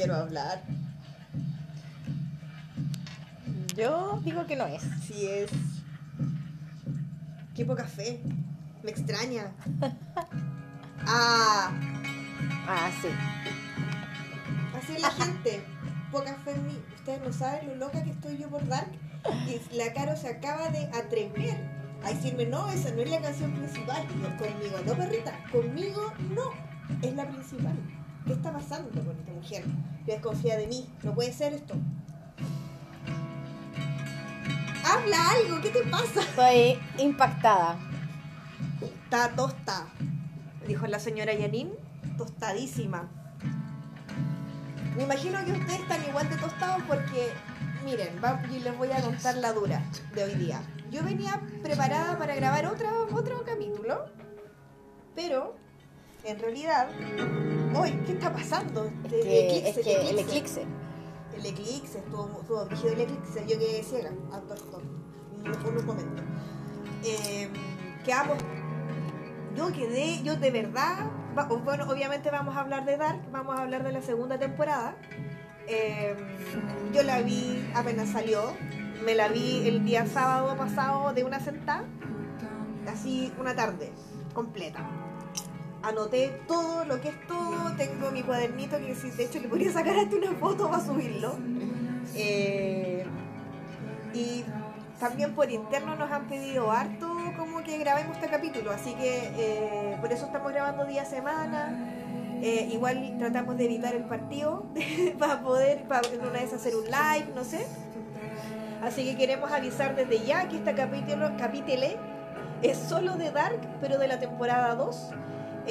quiero hablar. Yo digo que no es. Sí es. Qué poca fe. Me extraña. Ah, Ah, sí. así es la gente. Poca fe en mí. Ustedes no saben lo loca que estoy yo por Dark. Y la Caro se acaba de atrever a decirme, no, esa no es la canción principal. Yo, conmigo, no, perrita, conmigo no. Es la principal. ¿Qué está pasando con esta mujer? Desconfía de mí. No puede ser esto. Habla algo, ¿qué te pasa? Estoy impactada. Está tosta, dijo la señora Yanin, tostadísima. Me imagino que ustedes están igual de tostados porque, miren, va- y les voy a contar la dura de hoy día. Yo venía preparada para grabar otro, otro capítulo, pero en realidad, hoy, ¿qué está pasando? Es que, eclipse, es que el eclipse. el eclipse, estuvo, estuvo brígido el eclipse, yo quedé ciega, esto, un, momento. Eh, quedamos, yo quedé, yo de verdad, bueno, obviamente vamos a hablar de Dark, vamos a hablar de la segunda temporada. Eh, yo la vi apenas salió, me la vi el día sábado pasado de una sentada, así una tarde completa. Anoté todo lo que es todo, tengo mi cuadernito que sí, de hecho le podría sacar hasta una foto para subirlo. Eh, y también por interno nos han pedido harto como que grabemos este capítulo, así que eh, por eso estamos grabando día a semana. Eh, igual tratamos de evitar el partido para poder, para una vez hacer un live, no sé. Así que queremos avisar desde ya que este capítulo, capítulo es solo de Dark, pero de la temporada 2.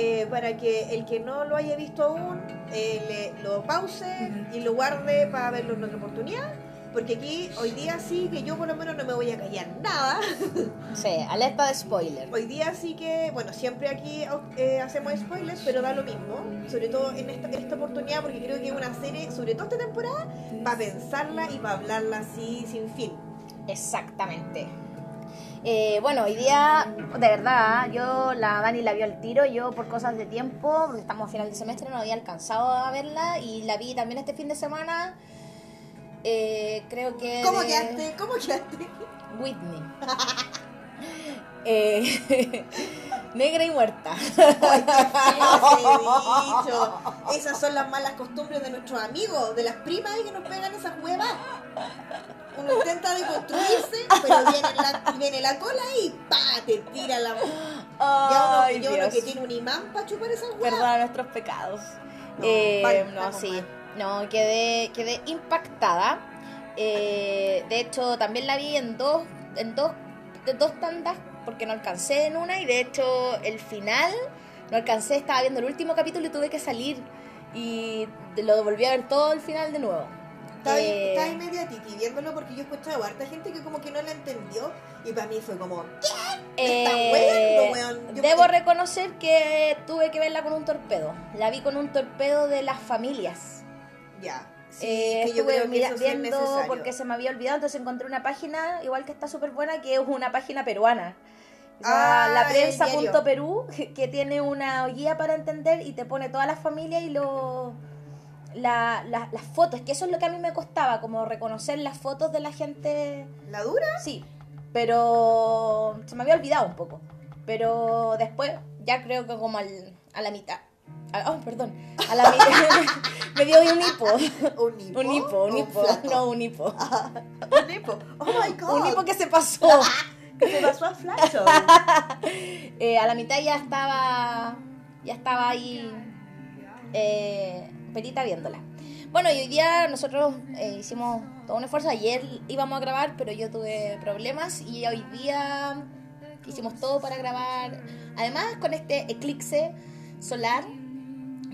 Eh, para que el que no lo haya visto aún eh, le- lo pause y lo guarde para verlo en otra oportunidad. Porque aquí, hoy día sí que yo por lo menos no me voy a callar nada. Sí, alerta de spoiler. Hoy día sí que, bueno, siempre aquí eh, hacemos spoilers, pero da lo mismo. Sobre todo en esta, en esta oportunidad, porque creo que es una serie, sobre todo esta temporada, para pensarla y para hablarla así sin fin. Exactamente. Eh, bueno, hoy día, de verdad, yo, la Dani la vio al tiro, yo por cosas de tiempo, porque estamos a final de semestre, no había alcanzado a verla y la vi también este fin de semana. Eh, creo que... ¿Cómo quedaste? ¿Cómo quedaste? Whitney. Eh, negra y muerta. Ay, qué feo ese dicho. Esas son las malas costumbres de nuestros amigos, de las primas que nos pegan esas huevas. Uno intenta deconstruirse, pero viene la, viene la cola y ¡pa! te tira la. Ya uno, Ay, ya uno que tiene un imán para chupar esas huevas. Perdona nuestros pecados. No, Eh, no, sí. mal. No, quedé, quedé impactada. Eh, de hecho, también la vi en dos, en dos, de dos tandas, porque no alcancé en una, y de hecho, el final, no alcancé, estaba viendo el último capítulo y tuve que salir. Y lo volví a ver todo el final de nuevo. Estaba ahí, Eh, estaba media titi viéndolo porque yo he escuchado a harta gente que como que no la entendió y para mí fue como, ¿qué? ¿Me Eh, hueando, weón? Yo debo me- reconocer que tuve que verla con un torpedo. La vi con un torpedo de las familias. Ya. Sí, Eh, que yo estuve creo que eso sí es viendo porque se me había olvidado, entonces encontré una página, igual que está súper buena, que es una página peruana. Ah, la el prensa.perú, que tiene una guía para entender y te pone todas las familias y lo, la- la- las fotos, que eso es lo que a mí me costaba, como reconocer las fotos de la gente. ¿La dura? Sí, pero se me había olvidado un poco. Pero después, ya creo que como al- a la mitad. a- oh, perdón. A la mitad. me dio un hipo. ¿Un hipo? Un hipo, un ¿O hipo. No, un hipo. Un hipo. Oh my god. Un hipo que se pasó. Que se pasó a flacho. Eh, a la mitad ya estaba. Ya estaba ahí. Eh, Perita viéndola. Bueno, y hoy día nosotros eh, hicimos todo un esfuerzo. Ayer íbamos a grabar, pero yo tuve problemas. Y hoy día hicimos todo para grabar. Además, con este eclipse solar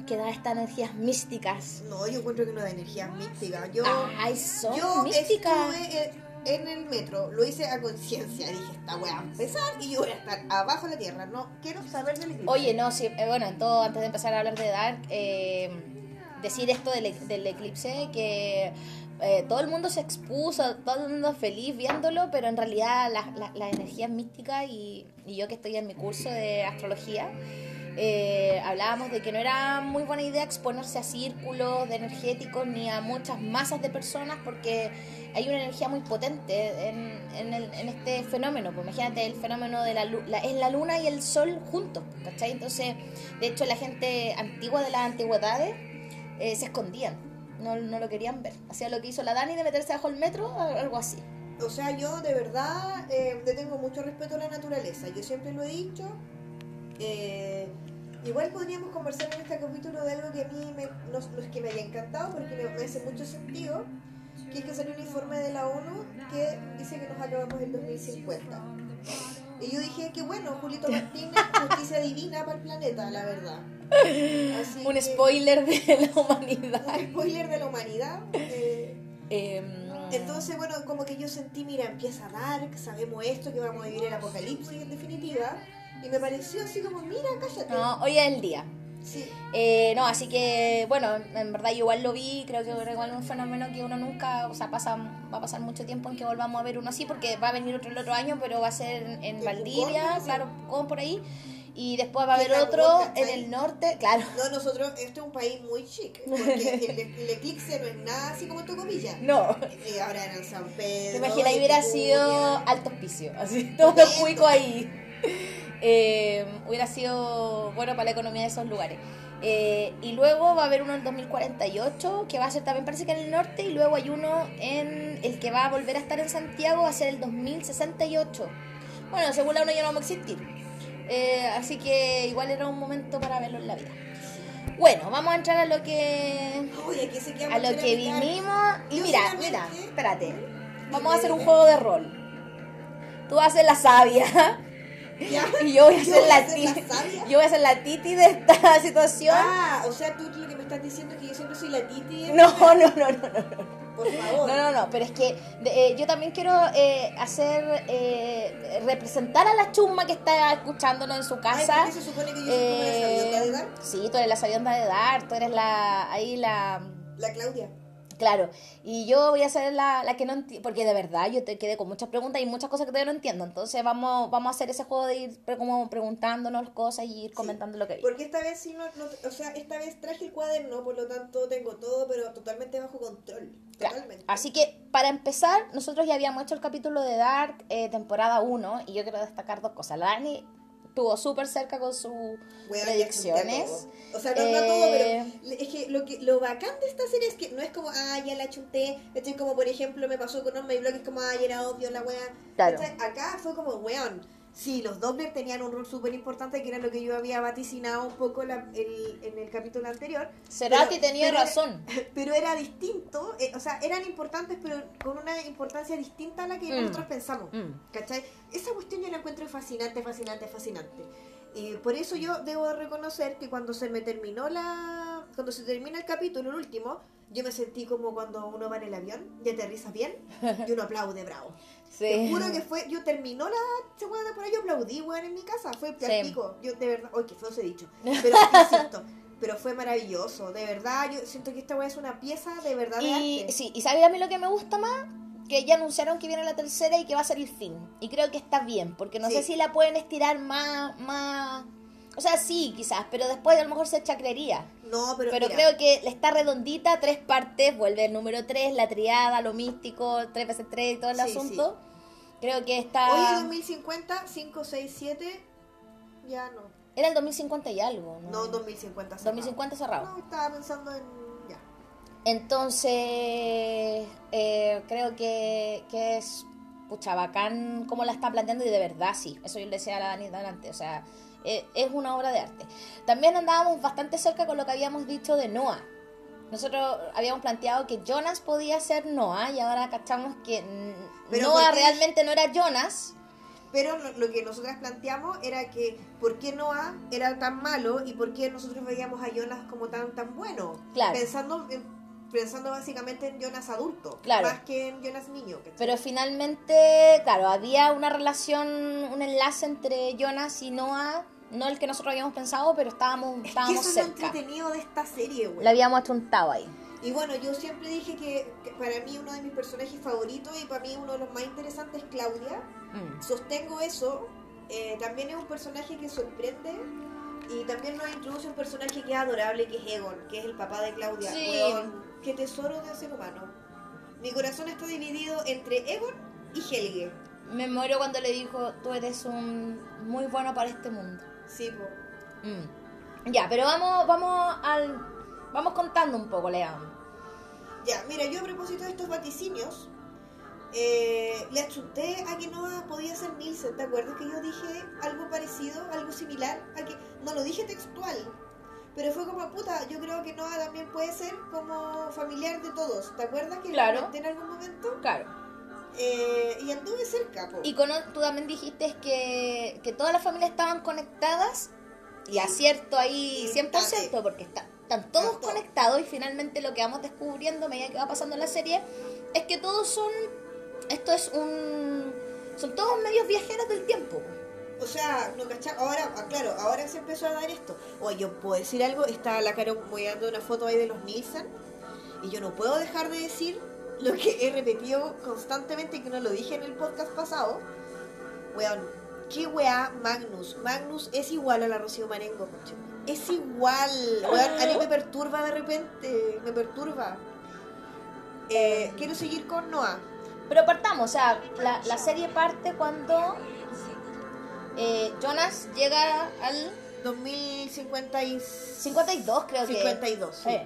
que da estas energías místicas. No, yo encuentro que no da energía mística. Yo, Ay, son yo místicas. estuve en- el metro, lo hice a conciencia. Dije, esta wea va a empezar y yo voy a estar abajo de la tierra. No quiero saber del eclipse. Oye, no, sí, eh, bueno, en todo, antes de empezar a hablar de Dark, eh, decir esto del, e- del eclipse, que eh, todo el mundo se expuso, todo el mundo feliz viéndolo, pero en realidad las la, las energías místicas y, y yo que estoy en mi curso de astrología, eh, hablábamos de que no era muy buena idea exponerse a círculos de energéticos ni a muchas masas de personas porque hay una energía muy potente en, en, el- en este fenómeno. Pues imagínate el fenómeno de la, la es la luna y el sol juntos, ¿cachai? Entonces, de hecho, la gente antigua de las antigüedades eh, se escondían, no, no lo querían ver. Hacía lo que hizo la Dani de meterse bajo el metro, algo así. O sea, yo de verdad eh, le tengo mucho respeto a la naturaleza. Yo siempre lo he dicho. Eh, igual podríamos conversar en este capítulo de algo que a mí me, no, no es que me haya encantado, porque me, me hace mucho sentido, que es que salió un informe de la ONU que dice que nos acabamos en 2050. Y yo dije que bueno, Julito Martínez, justicia divina para el planeta, la verdad. Así Un que- spoiler de la humanidad. Un spoiler de la humanidad. eh, Em, entonces, bueno, como que yo sentí, mira, empieza Dark, sabemos esto, que vamos a vivir el apocalipsis en definitiva. Y me pareció así como, mira, cállate. no, hoy es el día. Sí, Eh, no, así que, bueno, en verdad yo igual lo vi, creo que era igual un fenómeno que uno nunca, o sea, pasa, va a pasar mucho tiempo en que volvamos a ver uno así, porque va a venir otro el otro año, pero va a ser en, Valdivia, claro, como por ahí, y después va a haber otro Pucón, en el norte, claro. no, nosotros, este es un país muy chic, porque el, el eclipse no es nada así como Tocopilla. No, Y ahora era en San Pedro. te imaginas, en hubiera sido alto hospicio, así, todos los cuicos ahí. Eh, hubiera sido bueno para la economía de esos lugares. Eh, y luego va a haber uno en 2048, que va a ser también parece que en el norte, y luego hay uno en el que va a volver a estar en Santiago, va a ser el 2068. Bueno, según la ONU ya no vamos a existir. Eh, así que igual era un momento para verlo en la vida. Bueno, vamos a entrar a lo que Uy, aquí a lo que vinimos. Y mira, solamente- mira, espérate. Vamos a hacer un juego de rol. Tú ser la sabia Ya. y yo voy a ser la la. Yo voy a ser la titi de esta situación. Ah, o sea, tú lo que me estás diciendo es que yo siempre soy la titi. No, no, no, no, no. Por favor. No, no, no, pero es que eh, yo también quiero eh, hacer, eh, representar a la chumma que está escuchándonos en su Ay, casa. ¿por qué se supone que yo soy como la sabionda de Dark? sí, tú eres la sabionda de Dar, tú eres la, ahí la, La Claudia. Claro, y yo voy a ser la, la que no entiendo, porque de verdad yo te quedé con muchas preguntas y muchas cosas que todavía no entiendo, entonces vamos, vamos a hacer ese juego de ir pre- como preguntándonos cosas y ir comentando lo que vi. Porque esta vez sí no, no- o sea, esta vez traje el cuaderno, por lo tanto tengo todo, pero totalmente bajo control. Claro. Así que para empezar, nosotros ya habíamos hecho el capítulo de Dark, eh, temporada 1, y yo quiero destacar dos cosas. La Dani estuvo súper cerca con sus predicciones. todo. O sea, no, no Eh, todo, pero le- es que lo, que lo bacán de esta serie es que no es como, ah, ya la chunté. Como, por ejemplo, me pasó con y Blog, es como, ah, ya era obvio la wea. Acá fue como, weón. Sí, los Doppler tenían un rol súper importante, que era lo que yo había vaticinado un poco la- el- en el capítulo anterior. Cerati Pero- tenía pero- razón. pero era distinto, eh, o sea, eran importantes, pero con una importancia distinta a la que Mm. nosotros pensamos. Mm. ¿Cachai? Esa cuestión yo la encuentro fascinante, fascinante, fascinante. Y por eso yo debo de reconocer que cuando se me terminó la. Cuando se termina el capítulo, el último, yo me sentí como cuando uno va en el avión y aterriza bien y uno aplaude, bravo. Te juro que fue, yo terminó la segunda temporada, yo aplaudí, weón, en mi casa, fue Sí. pico. Yo de verdad, oye, qué feo se he dicho. Pero insisto, pero fue maravilloso, de verdad, yo siento que esta weá es una pieza de verdad de Y arte. sí, y ¿sabes a mí lo que me gusta más? Que ya anunciaron que viene la tercera y que va a ser el fin. Y creo que está bien, porque no Sí. sé si la pueden estirar más, más... O sea, sí, quizás, pero después a lo mejor se chacrería. No, pero, Pero mira, creo que está redondita, tres partes, vuelve el número tres, la triada, lo místico, tres veces tres y todo el Sí, asunto. Creo que Hoy está... en 2050, 5, 6, 7, ya no. Era el 2050 y algo, ¿no? No, 2050 cerrado. 2050 cerrado. No, estaba pensando en. Ya. Entonces, eh, creo que, que es pucha bacán cómo la está planteando y de verdad sí, eso yo le decía a la Dani delante, o sea, eh, es una obra de arte. También andábamos bastante cerca con lo que habíamos dicho de Noah. Nosotros habíamos planteado que Jonas podía ser Noah y ahora cachamos que Pero Noah ¿por qué? realmente no era Jonas. Pero lo, lo que nosotras planteamos era que por qué Noah era tan malo y por qué nosotros veíamos a Jonas como tan tan bueno. Claro. Pensando, en- pensando básicamente en Jonas adulto, Claro. más que en Jonas niño. ¿cachai? Pero finalmente, claro, había una relación, un enlace entre Jonas y Noah, no el que nosotros habíamos pensado, pero estábamos, es que estábamos eso es lo cerca. entretenido de esta serie, güey. La habíamos achuntado ahí. Y bueno, yo siempre dije que, que para mí uno de mis personajes favoritos y para mí uno de los más interesantes es Claudia. Mm. Sostengo eso. Eh, también es un personaje que sorprende Y también nos introduce un personaje que es adorable, que es Egon, que es el papá de Claudia. Sí. Weón, qué tesoro de ser humano. Mi corazón está dividido entre Egon y Helge. Me muero cuando le dijo, tú eres un muy bueno para este mundo. Sí, po. Mm. Ya, pero vamos, vamos al, vamos contando un poco, Lea. Ya, mira, yo a propósito de estos vaticinios, eh, le achunté a que no podía ser Nielsen. ¿Te acuerdas que yo dije algo parecido, algo similar? A que no lo dije textual, pero fue como puta. Yo creo que Noah también puede ser como familiar de todos. ¿Te acuerdas que Claro. en algún momento? Claro. Eh, y anduve cerca, po. Y con, tú también dijiste que, que todas las familias estaban conectadas y acierto ahí Y 100% porque está- están todos conectados y finalmente lo que vamos descubriendo a medida que va pasando la serie es que todos son, esto es un, son todos medios viajeros del tiempo. O sea, no cachá, ahora, ah, claro, ahora se empezó a dar esto. Oye, yo puedo decir algo, está la cara dando una foto ahí de los Nielsen, y yo no puedo dejar de decir lo que he repetido constantemente que no lo dije en el podcast pasado. Weón, qué weá Magnus. Magnus es igual a la Rocío Marengo, conche. Es igual, weón, a mí me perturba de repente, me perturba. Eh, quiero seguir con Noah. Pero partamos, o sea, la, la serie parte cuando eh, Jonas llega al 2052. 52 creo que. 52, sí. Sí.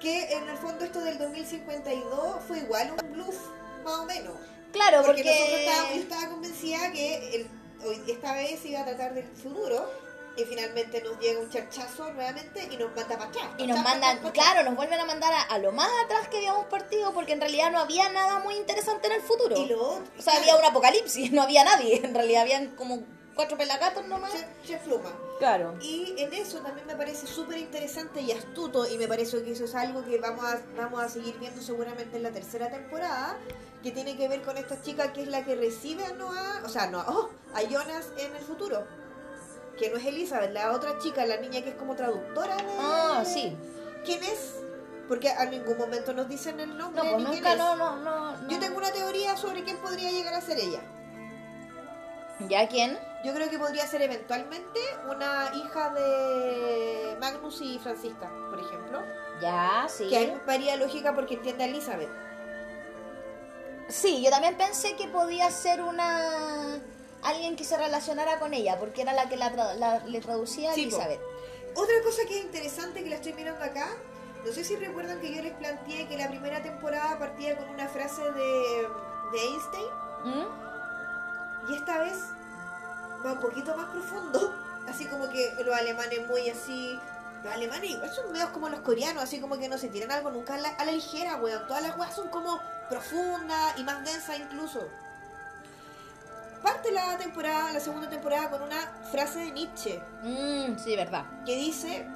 Que en el fondo esto del 2052 fue igual un bluff, más o menos. Claro, Porque, porque... nosotros estábamos, yo estaba convencida que el- esta vez iba a tratar del futuro y finalmente nos llega un charchazo nuevamente y nos manda para atrás. Y nos mandan, claro, nos vuelven a mandar a, a lo más atrás que habíamos partido porque en realidad no había nada muy interesante en el futuro. Y lo otro, O sea, había un apocalipsis, no había nadie. En realidad habían como cuatro pelagatos nomás. Chef, Chef Pluma. Claro. Y en eso también me parece súper interesante y astuto y me parece que eso es algo que vamos a, vamos a seguir viendo seguramente en la tercera temporada que tiene que ver con esta chica que es la que recibe a Noah, o sea, Noah, oh, a Jonas en el futuro. Que no es Elizabeth, la otra chica, la niña que es como traductora de... Ah, sí. ¿Quién es? Porque a ningún momento nos dicen el nombre. No, pues ni quién nunca, es. no, no, no, no. Yo tengo una teoría sobre quién podría llegar a ser ella. ¿Ya quién? Yo creo que podría ser eventualmente una hija de Magnus y Francisca, por ejemplo. Ya, sí. Que ahí me haría lógica porque entiende a Elizabeth. Sí, yo también pensé que podía ser una... Alguien que se relacionara con ella, porque era la que la, tra- la- le traducía a Sí, po. Elizabeth. Otra cosa que es interesante que la estoy mirando acá, no sé si recuerdan que yo les planteé que la primera temporada partía con una frase de, de Einstein ¿Mm? y esta vez va un poquito más profundo. Así como que los alemanes muy así... Los alemanes igual son medios como los coreanos, así como que no se tiran algo nunca a la, a la ligera, weón. Todas las weas son como profundas y más densas incluso. Parte la temporada, la segunda temporada, con una frase de Nietzsche Mm, sí, verdad. que dice,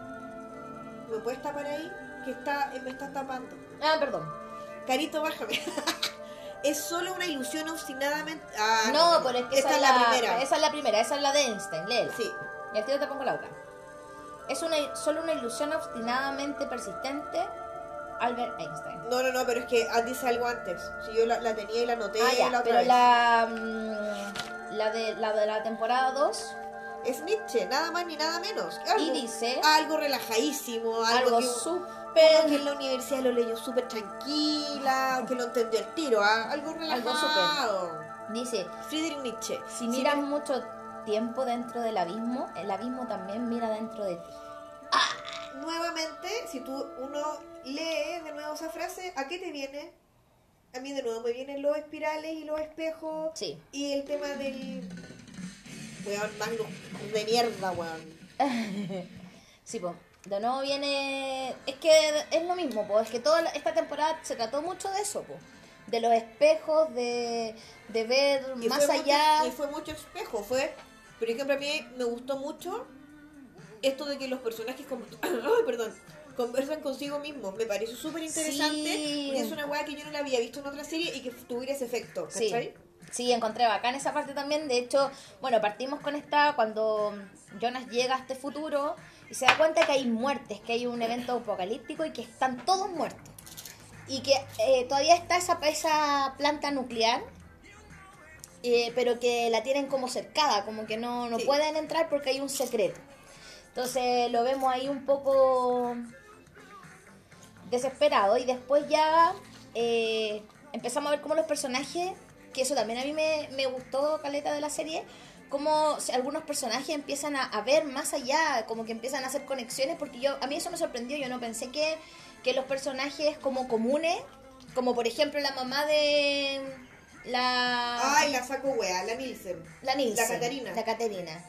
¿me puedes tapar ahí? Que está, me estás tapando. Ah, perdón. Carito, bájame. es solo una ilusión obstinadamente... Ah, no, pero es que esa, es la, primera. Esa es la primera, esa es la de Einstein, léela. Sí. Y al tiro te pongo la otra. Es una, solo una ilusión obstinadamente persistente, Albert Einstein. No, no, no, pero es que dice algo antes. Si yo la, la tenía y la anoté ah, ya, la otra pero vez. la, mm, la, de, la de la temporada 2 Es Nietzsche, nada más ni nada menos. Algo, y dice algo relajadísimo, algo, algo que, súper... que en la universidad lo leyó súper tranquila, que lo entendió el tiro, ¿ah? algo relajado. Dice, Friedrich Nietzsche. si miras mucho tiempo dentro del abismo, el abismo también mira dentro de ti. nuevamente, si tú uno lee de nuevo esa frase, ¿a qué te viene? A mí de nuevo me vienen los espirales y los espejos Sí. y el tema del weón Magnus de mierda, weón. Sí, pues. De nuevo viene. Es que es lo mismo, pues. Es que toda la- esta temporada se trató mucho de eso, pues. De los espejos, de, de ver Y más allá. Mucho, y fue mucho espejo, fue, por ejemplo, a mí me gustó mucho esto de que los personajes perdón, conversan consigo mismos. Me pareció súper interesante. Sí. Es una weá que yo no la había visto en otra serie y que tuviera ese efecto, Sí. ¿cachai? Sí, encontré bacán esa parte también. De hecho, bueno, partimos con esta cuando Jonas llega a este futuro y se da cuenta que hay muertes, que hay un evento apocalíptico y que están todos muertos. Y que eh, todavía está esa, esa planta nuclear, eh, pero que la tienen como cercada, como que no, no Sí. pueden entrar porque hay un secreto. Entonces lo vemos ahí un poco desesperado y después ya eh, empezamos a ver cómo los personajes, que eso también a mí me, me gustó, Caleta, de la serie, cómo algunos personajes empiezan a, a ver más allá, como que empiezan a hacer conexiones, porque yo a mí eso me sorprendió, yo no pensé que, que los personajes como comunes, como por ejemplo la mamá de la... Ay, la saco wea, la Nielsen. La Nilsen. La Catarina. La Caterina.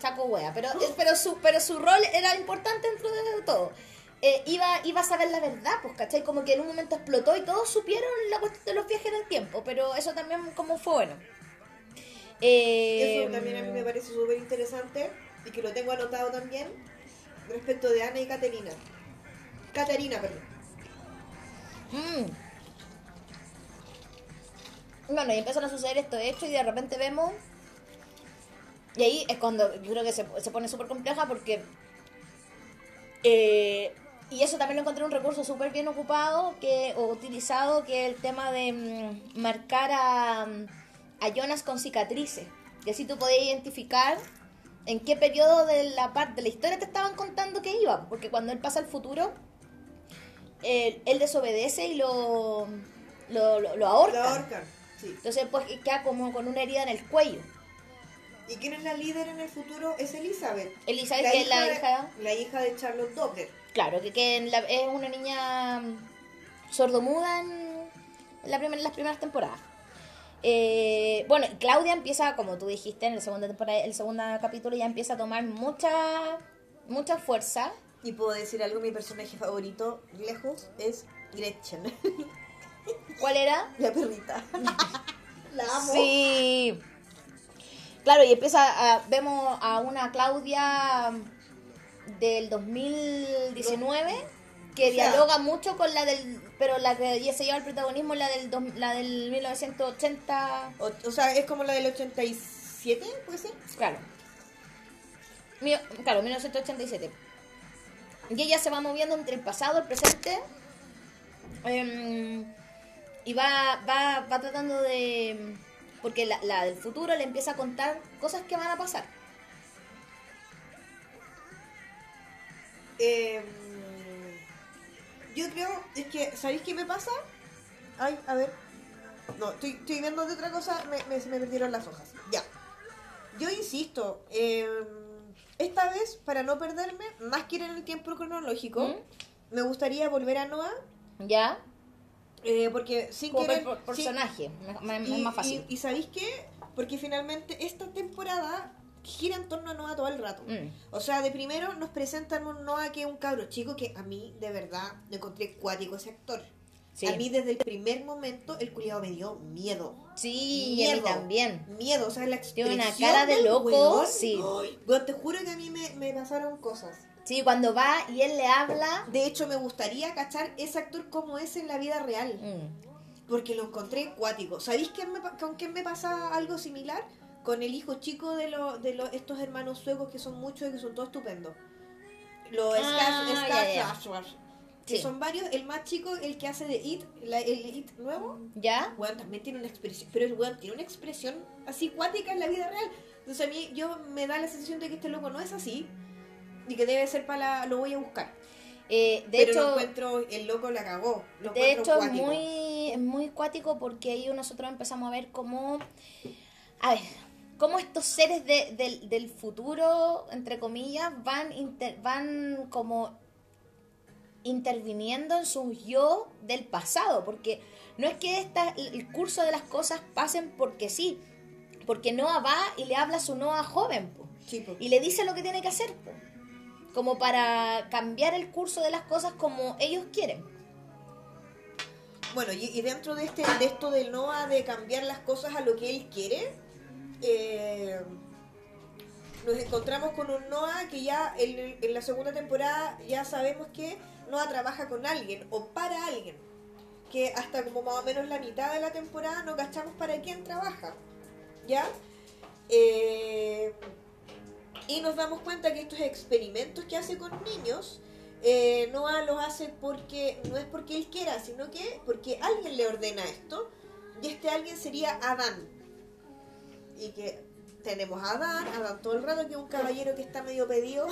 Saco wea. Pero, eh, pero, su, pero su rol era importante dentro de todo. Eh, iba, iba a saber la verdad, pues, ¿cachai? Como que en un momento explotó y todos supieron la cuestión de los viajes en el tiempo. Pero eso también como fue bueno. Eh, Eso también a mí me parece súper interesante y que lo tengo anotado también respecto de Ana y Caterina. Caterina, perdón. mm. Bueno, y empiezan a suceder estos hechos y de repente vemos... Y ahí es cuando yo creo que se, se pone súper compleja porque... eh, y eso también lo encontré un recurso súper bien ocupado que, o utilizado, que es el tema de mm, marcar a, a Jonas con cicatrices. Que así tú podías identificar en qué periodo de la parte de la historia te estaban contando que iba. Porque cuando él pasa al futuro, él, él desobedece y lo, lo, lo, lo ahorca. La ahorcan, sí. Entonces pues queda como con una herida en el cuello. ¿Y quién es la líder en el futuro? Es Elizabeth. Elizabeth, que es la de- hija... La hija de Charlotte Doppler. Claro, que, que la- es una niña sordomuda en, en la primer- en las primeras temporadas. Eh, bueno, Claudia empieza, como tú dijiste, en el segundo temporada, el segundo capítulo ya empieza a tomar mucha mucha fuerza. Y puedo decir algo, mi personaje favorito, lejos, es Gretchen. ¿Cuál era? la perrita. la amo. Sí. Claro, y empieza a, vemos a una Claudia del 2019 que O sea- dialoga mucho con la del pero la que se lleva el protagonismo es la del dos- la del 1980 O, o sea, es como la del 87, ¿puede ser? Claro. Claro, 1987. Y ella se va moviendo entre el pasado, el presente. em, y va, va, va tratando de... Porque la, la del futuro le empieza a contar cosas que van a pasar. Eh, yo creo, es que, ¿sabéis qué me pasa? Ay, a ver. No, estoy, estoy viendo de otra cosa, me, me- me perdieron las hojas. Ya. Yo insisto, eh, esta vez, para no perderme, más que ir en el tiempo cronológico, ¿Mm? me gustaría volver a Noah, ¿Ya? eh, porque sin Como querer... per- personaje. y, es más fácil. y- y ¿sabéis qué? Porque finalmente esta temporada gira en torno a Noah todo el rato. Mm. O sea, de primero nos presentan un Noah que es un cabro chico que a mí, de verdad, lo encontré cuático ese actor. Sí. A mí desde el primer momento el culiado me dio miedo. Sí, a mí también. Miedo, o sea, la expresión Tiene una cara de loco, weón, sí. weón, te juro que a mí me, me pasaron cosas. Sí, cuando va y él le habla... De hecho, me gustaría cachar ese actor como es en la vida real. mm, Porque lo encontré cuático. ¿Sabéis me pa- con quién me pasa algo similar? Con el hijo chico de, lo, de lo- estos hermanos suecos que son muchos y que son todos estupendos. Los Ah, Skarsgård, ya, ya. Skarsgård, Que Sí. son varios. El más chico, el que hace de It, la- el It nuevo. ¿Ya? Weón, también tiene una expresión. Pero el weón tiene una expresión así cuática en la vida real. Entonces a mí yo me da la sensación de que este loco no es así. Y que debe ser para la... Lo voy a buscar. Eh, de pero hecho... lo encuentro... El loco la cagó. Lo De hecho, es muy, es muy cuático porque ahí nosotros empezamos a ver cómo, a ver, cómo estos seres de- del, del futuro, entre comillas, van, inter- van como interviniendo en sus yo del pasado, porque no es que esta, el curso de las cosas pasen porque sí, porque Noah va y le habla a su Noah joven, po, Sí, po. y le dice lo que tiene que hacer, po, como para cambiar el curso de las cosas como ellos quieren. Bueno, y, y dentro de este de esto del Noah de cambiar las cosas a lo que él quiere, eh, nos encontramos con un Noah que ya en, la segunda temporada ya sabemos que Noah trabaja con alguien o para alguien. Que hasta como más o menos la mitad de la temporada no cachamos para quién trabaja. ¿Ya? Eh, y nos damos cuenta que estos experimentos que hace con niños eh, Noah los hace porque no es porque él quiera, sino que porque alguien le ordena esto y este alguien sería Adán. Y que tenemos a Adán, Adán todo el rato que es un caballero que está medio pedido.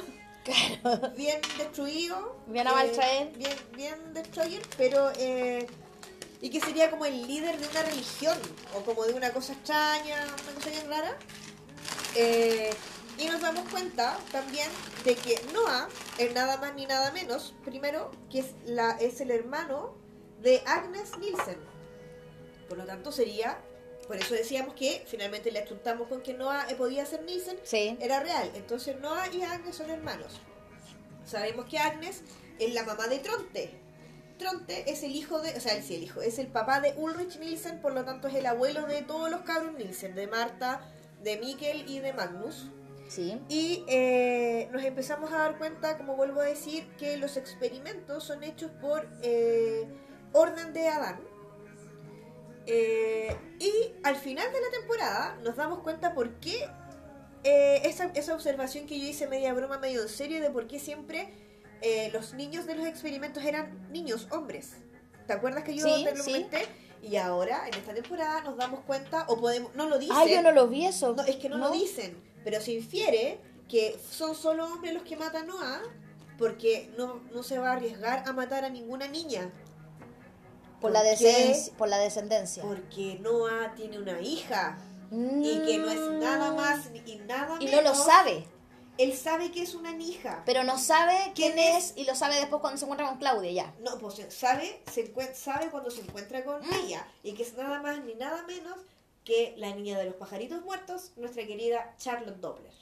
Claro. bien destruido. Bien traer. Bien, bien destroyer, pero. eh, y que sería como el líder de una religión, o como de una cosa extraña, una cosa bien rara. Eh, y nos damos cuenta también de que Noah es nada más ni nada menos, primero, que es, la, es el hermano de Agnes Nielsen. Por lo tanto, sería. Por eso decíamos que finalmente le achuntamos con que Noah eh, podía ser Nielsen, Sí. era real. Entonces Noah y Agnes son hermanos. Sabemos que Agnes es la mamá de Tronte. Tronte es el hijo de, o sea, sí, el hijo, es el papá de Ulrich Nielsen, por lo tanto es el abuelo de todos los cabros Nielsen, de Marta, de Mikkel y de Magnus. Sí. Y eh, nos empezamos a dar cuenta, como vuelvo a decir, que los experimentos son hechos por eh, orden de Adán. Eh, y al final de la temporada nos damos cuenta por qué eh, esa, esa observación que yo hice media broma, medio en serio, de por qué siempre eh, los niños de los experimentos eran niños, hombres. ¿Te acuerdas que yo Sí, te lo sí. comenté? Y ahora, en esta temporada, nos damos cuenta, o podemos, no lo dicen. Ah, yo no lo vi eso. No, es que no, lo dicen, pero se infiere que son solo hombres los que matan a Noah porque no, no se va a arriesgar a matar a ninguna niña. Por la, descendencia, por la descendencia. Porque Noah tiene una hija y que no es nada más ni- y nada Mm. Y menos. no lo sabe. Él sabe que es una hija. Pero no sabe quién, ¿Quién es? y lo sabe después cuando se encuentra con Claudia ya. No, pues sabe, se sabe cuando se encuentra con Mm. ella y que es nada más ni nada menos que la niña de los pajaritos muertos, nuestra querida Charlotte Doppler.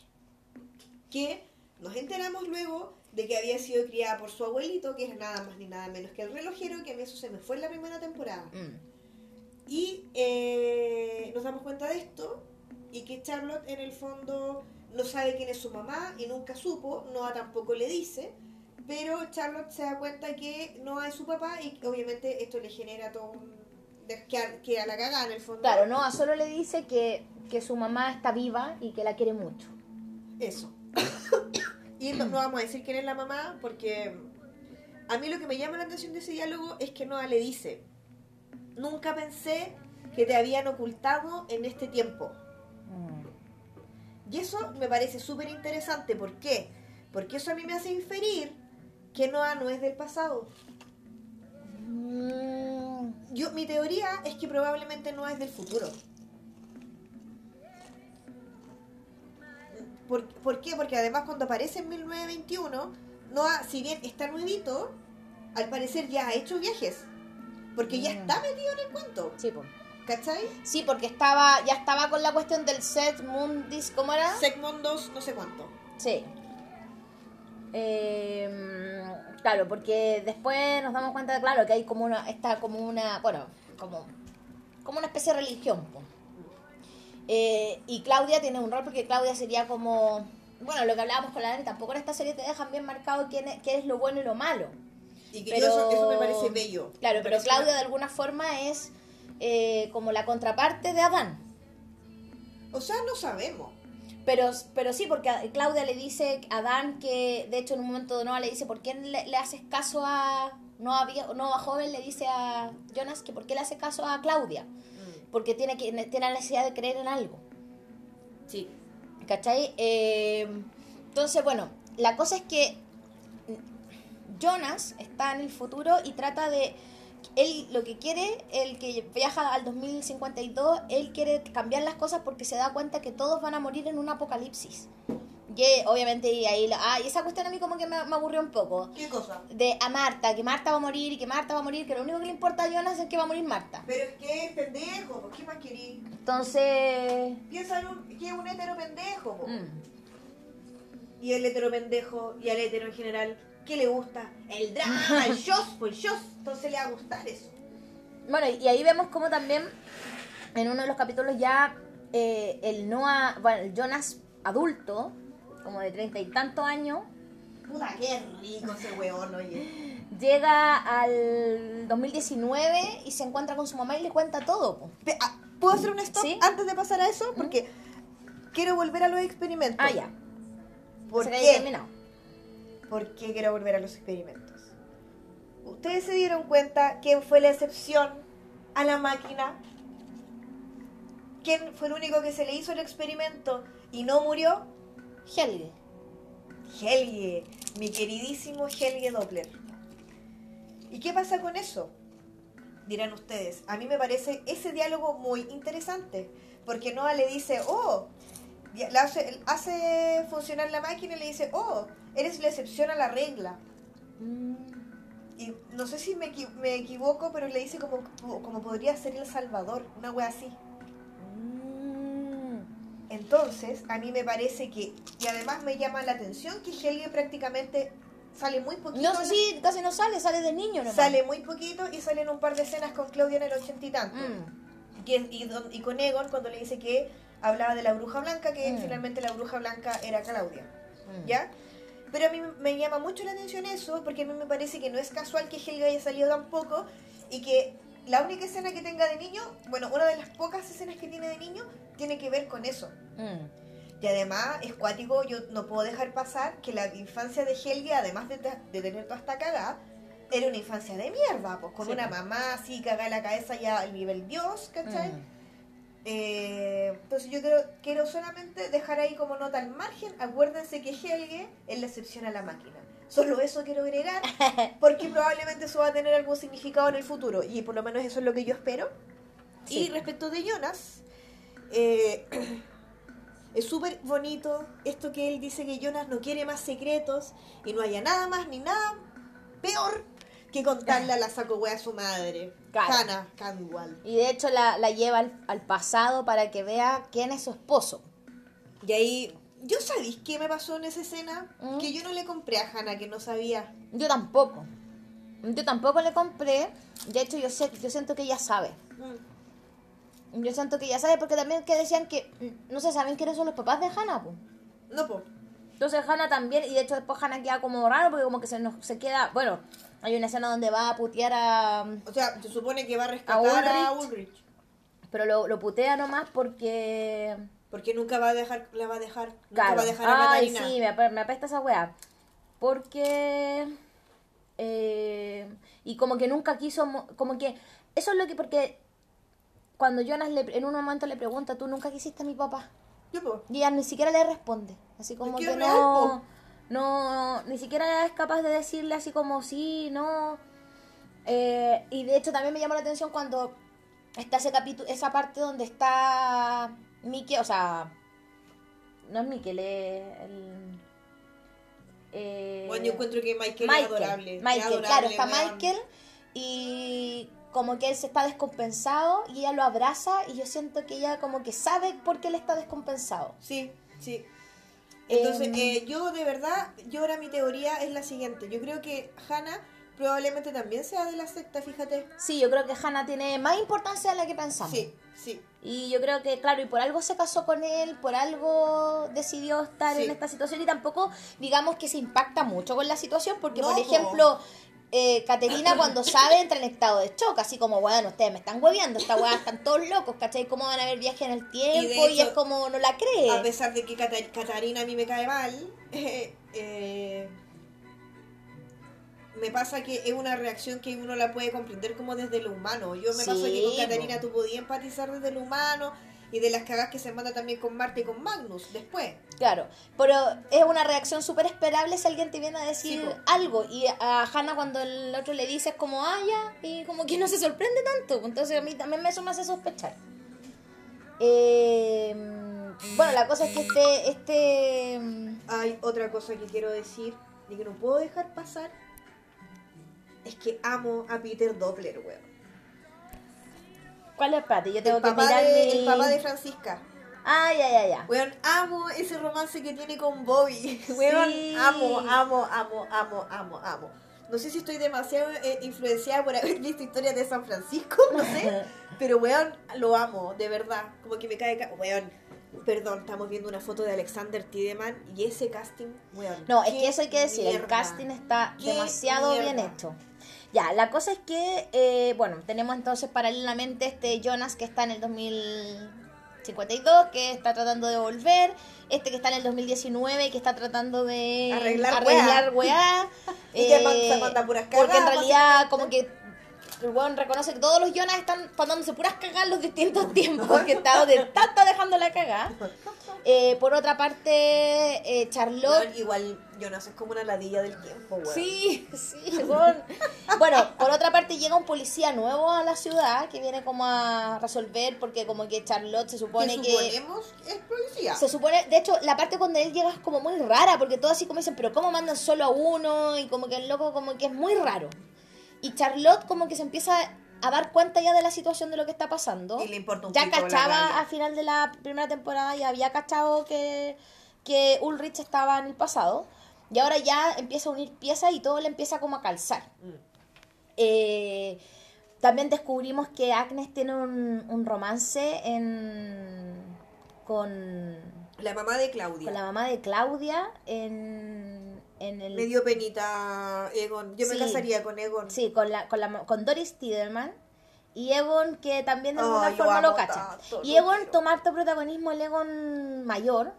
Que nos enteramos luego de que había sido criada por su abuelito, que es nada más ni nada menos que el relojero, que a mí eso se me fue en la primera temporada. Mm. Y eh, nos damos cuenta de esto y que Charlotte en el fondo no sabe quién es su mamá y nunca supo, Noah tampoco le dice, pero Charlotte se da cuenta que Noah es su papá y obviamente esto le genera todo un... que, a, la cagada en el fondo. Claro, no, solo le dice que, que su mamá está viva y que la quiere mucho. Eso. y no, no vamos a decir quién es la mamá porque a mí lo que me llama la atención de ese diálogo es que Noah le dice, nunca pensé que te habían ocultado en este tiempo. Y eso me parece súper interesante. ¿Por qué? Porque eso a mí me hace inferir que Noah no es del pasado. Mm, Yo, mi teoría es que probablemente Noah es del futuro. ¿Por, por qué? Porque además cuando aparece en 1921, Noah, si bien está nuevito, al parecer ya ha hecho viajes. Porque ya Mm. está metido en el cuento. sí, po. ¿Cachai? Sí, porque estaba, ya estaba con la cuestión del set Mundis, ¿cómo era? Segmondos, no sé cuánto. Sí. Eh, claro, porque después nos damos cuenta, claro, que hay como una, está como una, bueno, como, como una especie de religión. po. Eh, y Claudia tiene un rol porque Claudia sería como, bueno, lo que hablábamos con la Dani, tampoco en esta serie te dejan bien marcado quién es, qué es lo bueno y lo malo. Y que Pero- eso, eso me parece bello. Claro, pero Claudia de alguna forma es eh, como la contraparte de Adán. O sea, no sabemos. Pero, pero sí, porque a- Claudia le dice a Adán que, de hecho, en un momento de Noah le dice, ¿por qué le, le haces caso a Noah, Noah joven? Le dice a Jonas que ¿por qué le hace caso a Claudia? Porque tiene, que, tiene la necesidad de creer en algo. Sí. ¿Cachai? Eh, entonces, bueno, la cosa es que Jonas está en el futuro y trata de... Él lo que quiere, el que viaja al 2052, él quiere cambiar las cosas porque se da cuenta que todos van a morir en un apocalipsis. Y obviamente y ahí... Ah, y esa cuestión a mí como que me, me aburrió un poco. ¿Qué cosa? De a Marta, que Marta va a morir y que Marta va a morir, que lo único que le importa a Jonas es que va a morir Marta. Pero es que es pendejo, ¿por qué más querís? Entonces... Piensa en un, que es un hetero pendejo. mm. Y el hetero pendejo y al hetero en general, ¿qué le gusta? El drama, el show, pues el show. Entonces le va a gustar eso. Bueno, y ahí vemos como también en uno de los capítulos ya eh, el Noah, bueno, el Jonas adulto, como de treinta y tantos años, Puta, qué rico ese weón, oye. llega al 2019 y se encuentra con su mamá y le cuenta todo. po. Pe- ah, ¿Puedo hacer un stop Sí. antes de pasar a eso? Porque quiero volver a los experimentos. Ah, ya. ¿Por Se había qué? terminado. ¿Por qué quiero volver a los experimentos? ¿Ustedes se dieron cuenta quién fue la excepción a la máquina? ¿Quién fue el único que se le hizo el experimento y no murió? Helge. Helge, mi queridísimo Helge Doppler. ¿Y qué pasa con eso? Dirán ustedes. A mí me parece ese diálogo muy interesante, porque Noah le dice, oh, la hace, hace funcionar la máquina y le dice, oh, eres la excepción a la regla. Mm. Y no sé si me, me equivoco, pero le dice como, como podría ser El Salvador, una wea así. Entonces, a mí me parece que, y además me llama la atención que Helge prácticamente sale muy poquito. No si casi no sale, sale de niño nomás. Sale muy poquito y salen un par de escenas con Claudia en el ochenta y tanto. Mm. Y, y don- y con Egon cuando le dice que hablaba de la bruja blanca, que Mm. finalmente la bruja blanca era Claudia. Mm. ¿Ya? Pero a mí me llama mucho la atención eso, porque a mí me parece que no es casual que Helga haya salido tan poco y que la única escena que tenga de niño, bueno, una de las pocas escenas que tiene de niño, tiene que ver con eso. Mm. Y además, es cuático, yo no puedo dejar pasar que la infancia de Helga, además de, de tener toda esta cagada, era una infancia de mierda, pues con Sí. una mamá así cagada en la cabeza ya al nivel Dios, ¿cachai? Mm. Eh, entonces yo quiero, quiero solamente dejar ahí como nota al margen, acuérdense que Helge es la excepción a la máquina. Solo eso quiero agregar, porque probablemente eso va a tener algún significado en el futuro, y por lo menos eso es lo que yo espero. Y respecto de Jonas, eh, es súper bonito esto que él dice que Jonas no quiere más secretos y no haya nada más ni nada peor que contarle a la saco wea a su madre, Claro. Hannah. Y de hecho la, la lleva al, al pasado para que vea quién es su esposo. Y ahí, ¿yo sabéis qué me pasó en esa escena? ¿Mm? Que yo no le compré a Hannah, que no sabía. Yo tampoco. Yo tampoco le compré. De hecho, yo sé, yo siento que ella sabe. Yo siento que ella sabe porque también que decían que mm, no se saben quiénes son los papás de Hannah. po. No, po. Entonces Hannah también, y de hecho después Hannah queda como raro porque como que se nos se queda, bueno, hay una escena donde va a putear a... O sea, se supone que va a rescatar a Ulrich. Ulrich. Pero lo, lo putea nomás porque... Porque nunca va a dejar, la va a dejar, nunca Claro. va a dejar a Ay, Catarina. sí, me, ap- me apesta esa weá. Porque... eh, y como que nunca quiso... mo- Como que... Eso es lo que... Porque cuando Jonas le- en un momento le pregunta, ¿tú nunca quisiste a mi papá? Po. Y ella ni siquiera le responde. Así como que real, no... No, ni siquiera es capaz de decirle así como sí, no. Eh, y de hecho también me llamó la atención cuando está ese capítulo, esa parte donde está Mickey, o sea, no es Mickey, le- el... eh, Bueno, yo encuentro que Michael, Michael, es adorable. es Michael, adorable, claro, está. Michael y como que él se está descompensado y ella lo abraza y yo siento que ella como que sabe por qué él está descompensado. Sí, sí. Entonces, Em. eh, yo de verdad, yo ahora mi teoría es la siguiente. Yo creo que Hannah probablemente también sea de la secta, fíjate. Sí, yo creo que Hannah tiene más importancia de la que pensamos. Sí, sí. Y yo creo que, claro, y por algo se casó con él, por algo decidió estar Sí. en esta situación y tampoco, digamos que se impacta mucho con la situación, porque, No, por po. ejemplo, eh, Caterina cuando sabe entra en estado de shock, así como, bueno, ustedes me están hueviando, esta weá están todos locos, ¿cachai? ¿Cómo van a haber viaje en el tiempo? Y, hecho, es como, no la cree. A pesar de que Cata- Catarina a mí me cae mal, eh, eh, me pasa que es una reacción que uno la puede comprender como desde lo humano. Yo me Sí, pasó que con. Catarina tú podías empatizar desde lo humano y de las cagas que se manda también con Marta y con Magnus después. Claro, pero es una reacción súper esperable si alguien te viene a decir Sí, algo. Y a Hannah cuando el otro le dice es como, ah, ya, y como que no se sorprende tanto. Entonces a mí también eso me hace sospechar. Eh, bueno, la cosa es que este, este... Hay otra cosa que quiero decir y que no puedo dejar pasar. Es que amo a Peter Doppler, weón. ¿Cuál es Pati? Yo tengo El que papá, mirar de, el papá de Francisca. Ah, ya, ya, ya. Weón, amo ese romance que tiene con Bobby. Weón, Sí. amo, amo, amo, amo, amo, amo. No sé si estoy demasiado eh, influenciada por haber visto historias de San Francisco, no sé. pero weón, lo amo, de verdad. Como que me cae... ca- Weón, perdón, estamos viendo una foto de Alexander Tideman y ese casting, weón. No, es que eso hay que decir, el mierda. casting está demasiado bien mierda. hecho. Ya, la cosa es que, eh, bueno, tenemos entonces paralelamente este Jonas que está en el 2052, que está tratando de volver, este que está en el 2019, que está tratando de Arreglar arreglar weá. Y que manda- manda puras Porque en cagadas, realidad como que el weón reconoce que todos los Jonas están mandándose puras cagas en los distintos tiempos, porque está de dejando la cagada. Eh, por otra parte, eh, Charlotte... Weón, igual Jonas es como una ladilla del tiempo, weón. Sí, sí, weón. Bueno, por otra parte llega un policía nuevo a la ciudad que viene como a resolver porque como que Charlotte se supone que que... suponemos es policía. Se supone, de hecho, la parte cuando él llega es como muy rara, porque todos así como dicen, pero ¿cómo mandan solo a uno? Y como que el loco como que es muy raro. Y Charlotte como que se empieza a dar cuenta ya de la situación de lo que está pasando. Y le importa un ya pico cachaba al final de la primera temporada, ya había cachado que, que Ulrich estaba en el pasado. Y ahora ya empieza a unir piezas y todo le empieza como a calzar. Mm. Eh, también descubrimos que Agnes tiene un, un romance en, con, La mamá de Claudia. con la mamá de Claudia en, en el... Me dio penita Egon. Yo me Sí. casaría con Egon. Sí, con, la, con, la, con Doris Tidelman. Y Egon, que también de alguna lo forma lo cacha. tanto, y Egon quiero. toma harto protagonismo el Egon mayor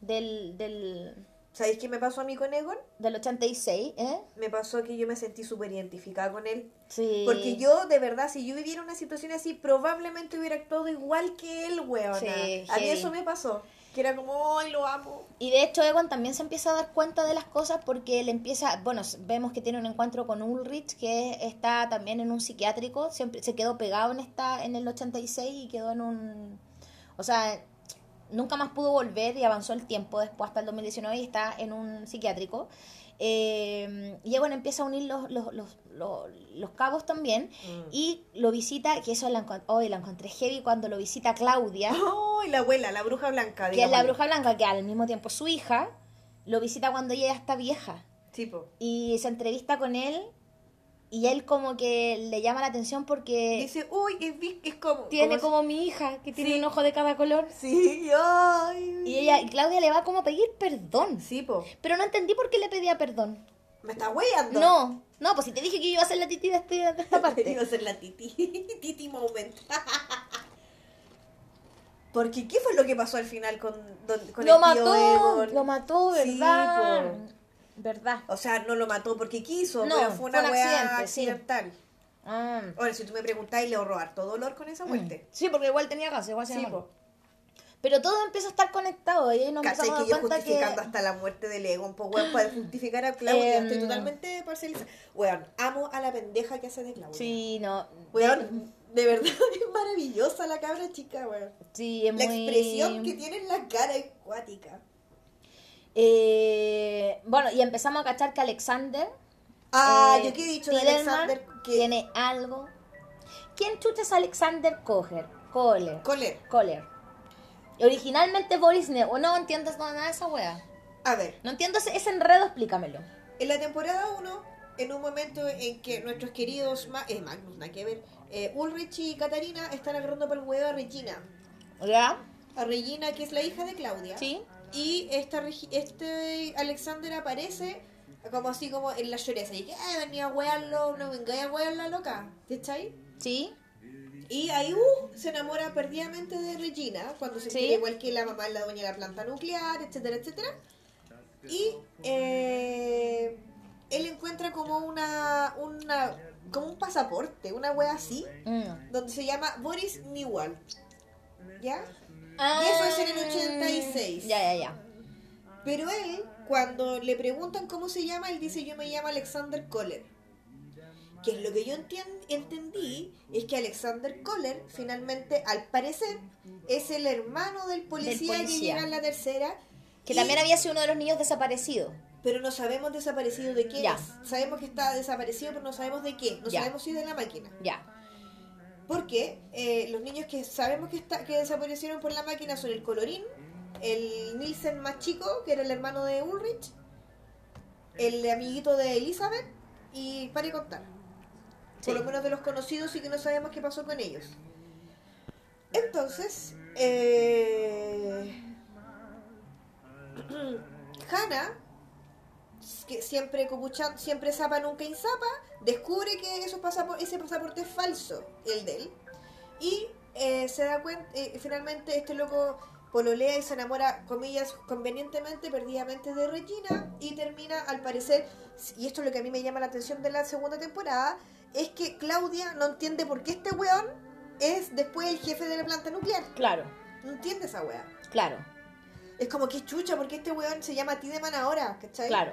del, del, ¿Sabéis qué me pasó a mí con Egon? del 86, ¿eh? Me pasó que yo me sentí súper identificada con él. Sí. Porque yo, de verdad, si yo viviera una situación así, probablemente hubiera actuado igual que él, weona. Sí, a mí heavy. eso me pasó. Que era como, ¡ay, lo amo! Y de hecho Egon también se empieza a dar cuenta de las cosas porque él empieza, bueno, vemos que tiene un encuentro con Ulrich que está también en un psiquiátrico, siempre se quedó pegado en esta en el 86 y quedó en un o sea, nunca más pudo volver y avanzó el tiempo después hasta el 2019 y está en un psiquiátrico. Eh, y Egon empieza a unir los, los, los, los, los cabos también y lo visita, que eso la, hoy la encontré heavy cuando lo visita Claudia ¡Ay, la abuela, la bruja blanca! que es la bruja blanca, que al mismo tiempo su hija, lo visita cuando ella ya está vieja. Sí, po. Y se entrevista con él y él como que le llama la atención porque Dice, uy, es, como... tiene como mi hija, que tiene Sí. un ojo de cada color. Sí, ay. Y ella, y Claudia le va como a pedir perdón. Sí, po. Pero no entendí por qué le pedía perdón. ¿Me está weyando? No, no, pues si te dije que yo iba a ser la titi de, este- de esta parte. Iba a ser la titi. titi moment. Porque, ¿qué fue lo que pasó al final con, don- con lo el mató, lo mató, Sí, ¿verdad? ¿Verdad? O sea, no lo mató porque quiso, No, pero fue una fue un wea accidente, sí. accidental. Ah. Ahora, si tú me preguntáis, le ahorró harto dolor con esa muerte. Sí, porque igual tenía cáncer, igual se Sí. Pero todo empieza a estar conectado y ahí nos ¿Cachai empezamos a que dar yo cuenta que... justificando hasta la muerte de Egon, pues weón, para justificar a Claudia, Em, estoy totalmente parcializada. Weón, amo a la pendeja que hace de Claudia. Sí, no. Weón, de verdad es maravillosa la cabra chica, weón. Sí, es La muy... expresión que tiene en la cara es cuática. Eh, bueno, y empezamos a cachar que Alexander... Ah, eh, yo qué he dicho de Alexander que Tiene algo... ¿Quién chucha es Alexander Kohler? Kohler. Coler. Kohler. Originalmente Boris Ne... o no entiendes nada de esa wea. A ver, No entiendo ese, ese enredo, explícamelo. en la temporada 1, en un momento en que nuestros queridos Ma eh, Magnus, nada que ver, eh, Ulrich y Katarina están agarrando por el huevo a Regina. ¿Ya? A Regina, que es la hija de Claudia. ¿Sí? Y esta, este Alexander aparece como así como en la lloreza. Y que, ay, venía a huearlo, no vengáis a huear la loca. ¿Cachai? ¿Sí? Y ahí uh, se enamora perdidamente de Regina, cuando se Sí. quiere igual que la mamá es la dueña de la planta nuclear, etcétera, etcétera. Y eh, él encuentra como una, una como un pasaporte, una wea así, Mm. donde se llama Boris Newell. ¿Ya? Ah, eso es en el 86. Ya, ya, ya. Pero él, cuando le preguntan cómo se llama, él dice yo me llamo Alexander Kohler. Que es lo que yo entendí, es que Alexander Kohler, finalmente, al parecer, es el hermano del policía, que policía. llega en la tercera. Que y- también había sido uno de los niños desaparecidos. Pero no sabemos desaparecido de qué Ya. es. Sabemos que está desaparecido, pero no sabemos de qué. No Ya. sabemos si de la máquina. Ya. Porque eh, los niños que sabemos que, está, que desaparecieron por la máquina son el Colorín, el Nielsen más chico, que era el hermano de Ulrich, el amiguito de Elizabeth, y para contar. Sí. Por lo menos de los conocidos y que no sabemos qué pasó con ellos. Entonces, eh... Hannah, que siempre copucha- siempre zapa, nunca insapa, descubre que esos pasapor- ese pasaporte es falso, el de él. Y eh, se da cuenta, eh, finalmente este loco pololea y se enamora, comillas, convenientemente, perdidamente de Regina y termina, al parecer, y esto es lo que a mí me llama la atención de la segunda temporada, es que Claudia no entiende por qué este weón es después el jefe de la planta nuclear. Claro, No entiende esa weá. claro, Es como que chucha, porque este weón se llama Tideman ahora, ¿cachai? claro.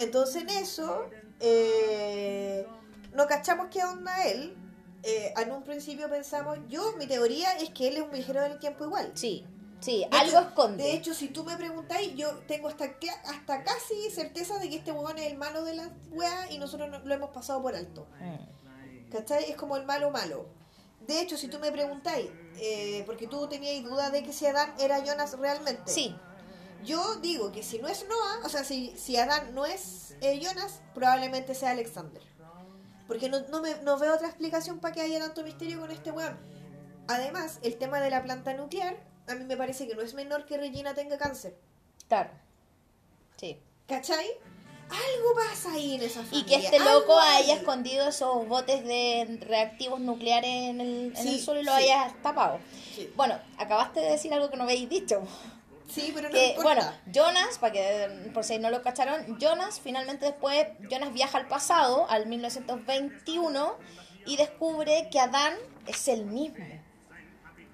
Entonces en eso, eh, no cachamos qué onda él. Eh, en un principio pensamos, yo, mi teoría es que él es un viajero del tiempo igual. Sí, sí, De algo hecho- esconde. De hecho, si tú me preguntáis, yo tengo hasta, hasta casi certeza de que este weón es el malo de la weá y nosotros no- lo hemos pasado por alto. Mm. ¿Cachai? Es como el malo malo. De hecho, si tú me preguntáis, eh, porque tú tenías duda de que si Adán era Jonas realmente. Sí, Yo digo que si no es Noah, o sea, si, si Adán no es eh, Jonas, probablemente sea Alexander. Porque no, no, me, no veo otra explicación para que haya tanto misterio con este weón. Además, el tema de la planta nuclear, a mí me parece que no es menor que Regina tenga cáncer. claro. Sí. ¿Cachai? Algo pasa ahí en esa familia. Y que este loco haya hay. escondido esos botes de reactivos nucleares en el, en Sí, el suelo y lo sí. haya tapado. Sí. Bueno, acabaste de decir algo que no habéis dicho. Sí, pero no Que, importa. bueno, Jonas, para que por si no lo cacharon, Jonas finalmente después, Jonas viaja al pasado, al 1921, y descubre que Adán es el mismo.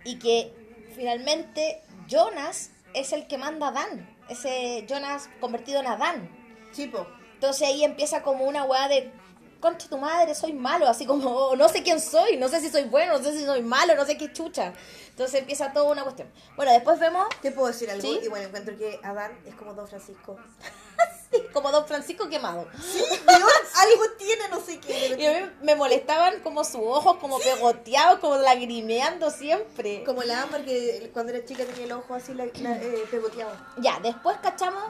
Y que finalmente Jonas es el que manda a Adán. Ese Jonas convertido en Adán. Chipo. Entonces ahí empieza como una weá de, concha tu madre, soy malo, así como, "Oh, no sé quién soy, no sé si soy bueno, no sé si soy malo, no sé qué chucha. Entonces empieza toda una cuestión. Bueno, después vemos ¿Te puedo decir algo? Sí. Y bueno, encuentro que Adán es como Don Francisco. como Don Francisco quemado. Weón, algo tiene, no sé qué. Y a mí me molestaban como sus ojos, como pegoteados, como lagrimeando siempre. Como la Ámbar que cuando era chica tenía el ojo así la, la- eh, pegoteado. Ya, después cachamos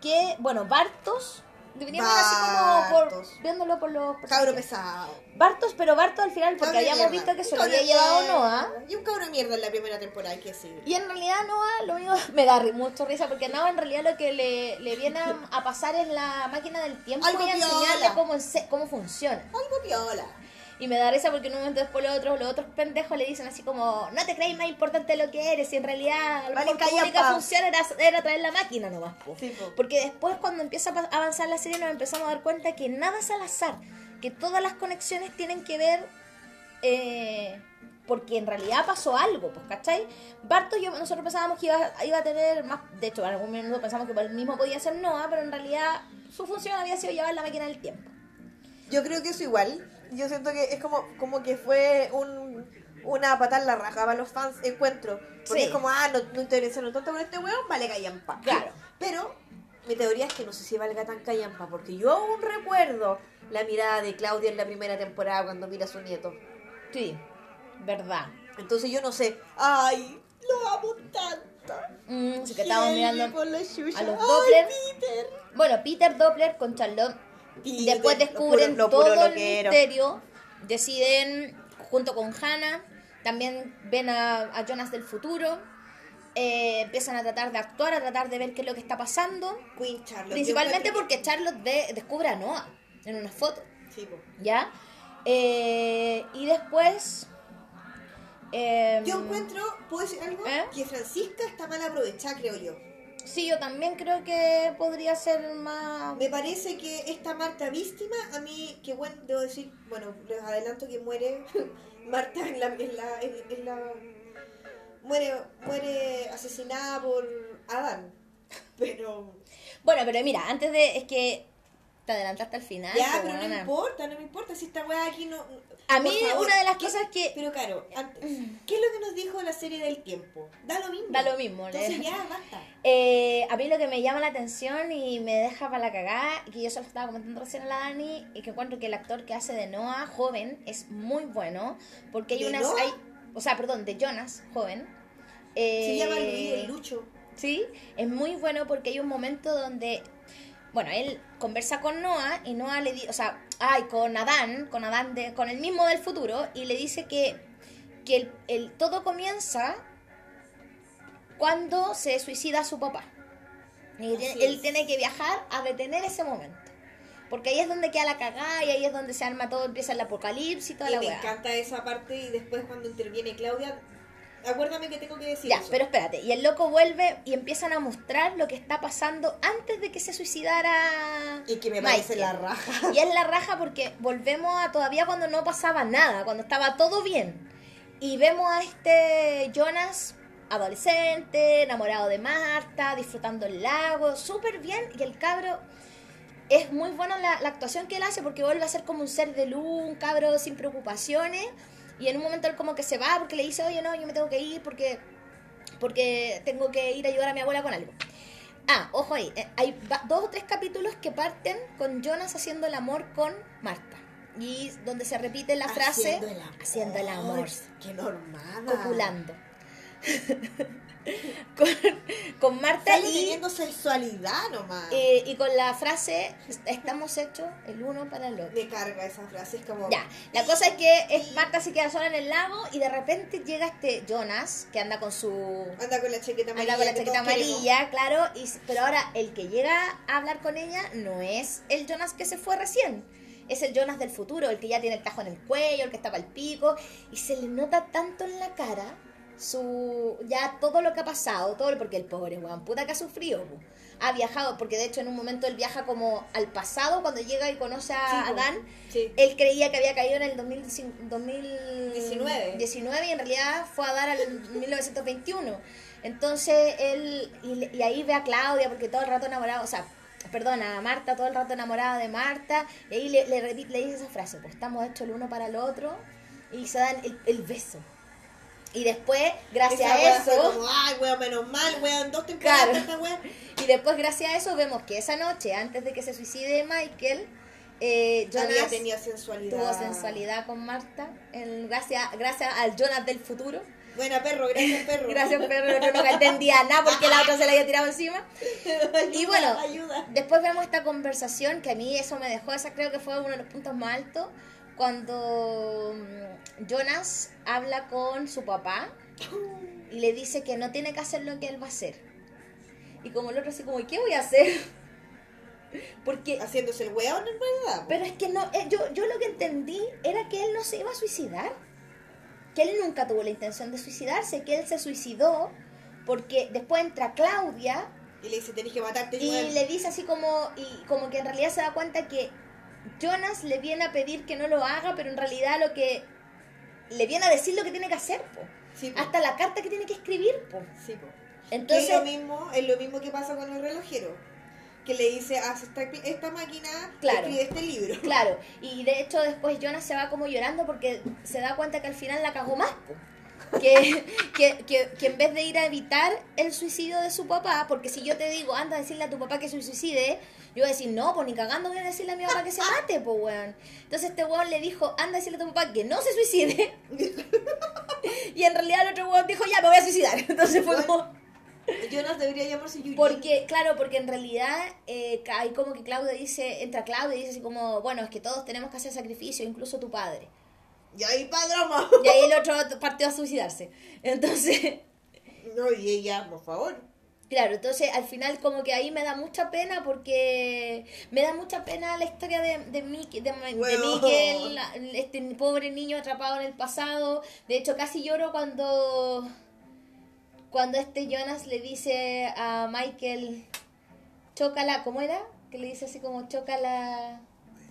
que, bueno, Bartos, veníamos así como por, viéndolo por los... Cabro pesado. Bartos, pero Bartos al final, porque Cabro habíamos mierda. visto que se lo había llevado. Noah. Y un cabro de mierda en la primera temporada, hay que decir. Y en realidad Noah, lo único me da mucho risa, porque Noah en realidad lo que le, le viene a, a pasar es la máquina del tiempo Algo y a enseñarle cómo, cómo funciona. Algo piola. Y me da risa porque un momento después los otros, los otros pendejos le dicen así como, no te crees más importante de lo que eres, y en realidad a lo Vale, única función era, era traer la máquina nomás. po". Sí, po. Porque después cuando empieza a avanzar la serie nos empezamos a dar cuenta que nada es al azar, que todas las conexiones tienen que ver eh, porque en realidad pasó algo, pues, ¿cachai? Bartos, yo, nosotros pensábamos que iba, iba a tener más, de hecho, en algún minuto pensamos que el mismo podía ser Noah, pero en realidad su función había sido llevar la máquina del tiempo. Yo creo que eso igual. Yo siento que es como, como que fue un, una patada en la raja para los fans encuentro. Porque Sí. es como, ah, no, no interesaron tanto con este weón, vale callampa. Claro. Pero mi teoría es que no sé si valga tan callampa, porque yo aún recuerdo la mirada de Claudia en la primera temporada cuando mira a su nieto. Sí, verdad. Entonces yo no sé, ay, lo amo tanto. Mm, así que estábamos mirando a los Doppler. Peter. Bueno, Peter Doppler con Charlotte Peter, después lo descubren puro- lo puro todo el misterio, deciden junto con Hannah, también ven a, a Jonas del futuro, eh, empiezan a tratar de actuar, a tratar de ver qué es lo que está pasando, Queen Charlotte. principalmente porque Charlotte descubre a Noah en una foto, Sí. ¿ya? Eh, y después... em, Yo encuentro, ¿puedo decir algo? ¿Eh? Que Francisca está mal aprovechada, creo yo. Sí, yo también creo que podría ser más... Me parece que esta Marta víctima, a mí, que bueno, debo decir, bueno, les adelanto que muere Marta en la, en la, en, en la muere, muere asesinada por Adán. Pero Bueno, pero mira, antes de... Es que te adelantaste al final. ya, pues, pero no importa, no me importa si esta weá aquí no. A mí una de las ¿qué- cosas que... Pero claro, antes, ¿qué es lo que nos dijo la serie del tiempo? Da lo mismo. Da lo mismo, Entonces le- ya, basta. Eh, a mí lo que me llama la atención y me deja para la cagada, que yo se lo estaba comentando recién a la Dani, y que encuentro que el actor que hace de Noah joven es muy bueno, porque hay ¿De unas... Noah? Hay, o sea, perdón, de Jonas joven. Eh, Se llama Luis el Lucho. Sí, es muy bueno porque hay un momento donde, bueno, él conversa con Noah y Noah le dice, o sea, ay, con Adán, con Adán, de, con el mismo del futuro, y le dice que, que el, el- todo comienza cuando se suicida su papá. Y él tiene que viajar a detener ese momento. Porque ahí es donde queda la cagada y ahí es donde se arma todo, empieza el apocalipsis y toda Y la me weá. encanta esa parte y después cuando interviene Claudia, Acuérdame que tengo que decir Ya, eso. pero espérate. Y el loco vuelve y empiezan a mostrar lo que está pasando antes de que se suicidara. Y que me parece Michael. la raja. Y es la raja porque volvemos a todavía cuando no pasaba nada, cuando estaba todo bien. Y vemos a este Jonas adolescente, enamorado de Marta, disfrutando el lago, súper bien. Y el cabro es muy buena la, la actuación que él hace porque vuelve a ser como un ser de luz, un cabro sin preocupaciones. Y en un momento él como que se va porque le dice, oye, no, yo me tengo que ir porque, porque tengo que ir a ayudar a mi abuela con algo. Ah, ojo ahí, eh, hay dos o tres capítulos que parten con Jonas haciendo el amor con Marta. Y donde se repite la frase Haciendo el amor. haciendo el amor, Qué normada. copulando. con, con Marta Sale y, teniendo sensualidad nomás. eh, y con la frase estamos hechos el uno para el otro. Me carga esa frase, es como... Ya, la cosa es que es, Marta se queda sola en el lago y de repente llega este Jonas que anda con su Anda con la chaqueta amarilla. anda con la que chaqueta queremos. amarilla, claro, y, pero ahora el que llega a hablar con ella no es el Jonas que se fue recién. Es el Jonas del futuro, el que ya tiene el tajo en el cuello, el que está para el pico, y se le nota tanto en la cara su ya todo lo que ha pasado, todo porque el pobre weón, puta que ha sufrido. po. Ha viajado, porque de hecho en un momento él viaja como al pasado cuando llega y conoce a Sí. Sí. Él creía que había caído en el 2019 2019 19. y en realidad fue a dar al 1921. Entonces él, y, ahí ve a Claudia porque todo el rato enamorado, o sea, perdona, a Marta todo el rato enamorada de Marta, y ahí le, le, repite- le dice esa frase, pues estamos hechos el uno para el otro, y se dan el, el beso. Y después, gracias Esa a fue eso, como, ay, weón, menos mal, weón, dos temporadas Claro. esta wea. y después gracias a eso vemos que esa noche, antes de que se suicide Michael, eh, Había Jonas tenía sensualidad. tuvo sensualidad con Marta, el- gracias, gracias al Jonas del futuro. Buena perro, gracias perro. Gracias, perro. Otro no entendía nada porque la otra se la había tirado encima. Ayuda, Y bueno, ayuda. después vemos esta conversación que a mí eso me dejó, esa creo que fue uno de los puntos más altos, cuando mm, Jonas habla con su papá y le dice que no tiene que hacer lo que él va a hacer. Y como el otro así como, ¿y qué voy a hacer? Porque, Haciéndose el weón en realidad. pero es que no, eh, yo, yo lo que entendí era que él no se iba a suicidar. Que él nunca tuvo la intención de suicidarse, que él se suicidó porque después entra Claudia Y le dice, tenés que matarte, y weón. le dice así como y como que en realidad se da cuenta que Jonas le viene a pedir que no lo haga pero en realidad lo que le viene a decir lo que tiene que hacer po. Sí, po. hasta la carta que tiene que escribir po. Sí, entonces es lo mismo, es lo mismo que pasa con el relojero. Que le dice, haz esta, esta máquina, Claro. escribe este libro. claro y de hecho después Jonas se va como llorando porque se da cuenta que al final la cagó más. Que, que, que, que en vez de ir a evitar el suicidio de su papá, porque si yo te digo, anda a decirle a tu papá que se suicide, yo voy a decir, no, pues ni cagando voy a decirle a mi papá que se mate, pues weón. Entonces este weón le dijo, anda a decirle a tu papá que no se suicide. y en realidad el otro weón dijo, ya, me voy a suicidar. Entonces fue como... Jonas debería llamarse Eugene. Porque, claro, porque en realidad eh, hay como que Claudia dice, entra Claudia y dice así como, bueno, es que todos tenemos que hacer sacrificio, incluso tu padre. Y ahí padroma. Y ahí el otro partió a suicidarse. Entonces, No, y ella, por favor. Claro, entonces al final como que ahí me da mucha pena porque me da mucha pena la historia de, de, de, este pobre niño atrapado en el pasado. De hecho, casi lloro cuando, cuando este Jonas le dice a Michael, chócala, ¿cómo era? Que le dice así como, chócala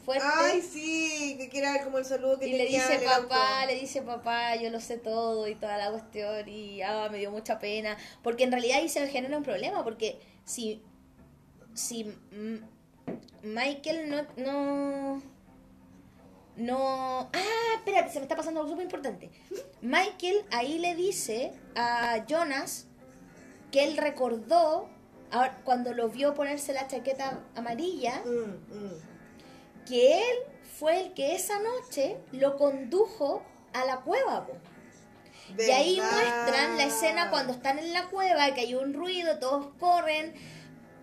fuerte. Ay, sí, que quiera ver como el saludo que Y le tenía dice en el papá, le dice papá, yo lo sé todo y toda la cuestión y ah, me dio mucha pena. Porque en realidad ahí se genera un problema, porque si, si Michael no, no, no... Ah, espérate, se me está pasando algo súper importante. Michael ahí le dice a Jonas que él recordó, ahora, cuando lo vio ponerse la chaqueta amarilla, Mm, mm. Que él fue el que esa noche lo condujo a la cueva. po. Y ahí muestran la escena cuando están en la cueva, que hay un ruido, todos corren.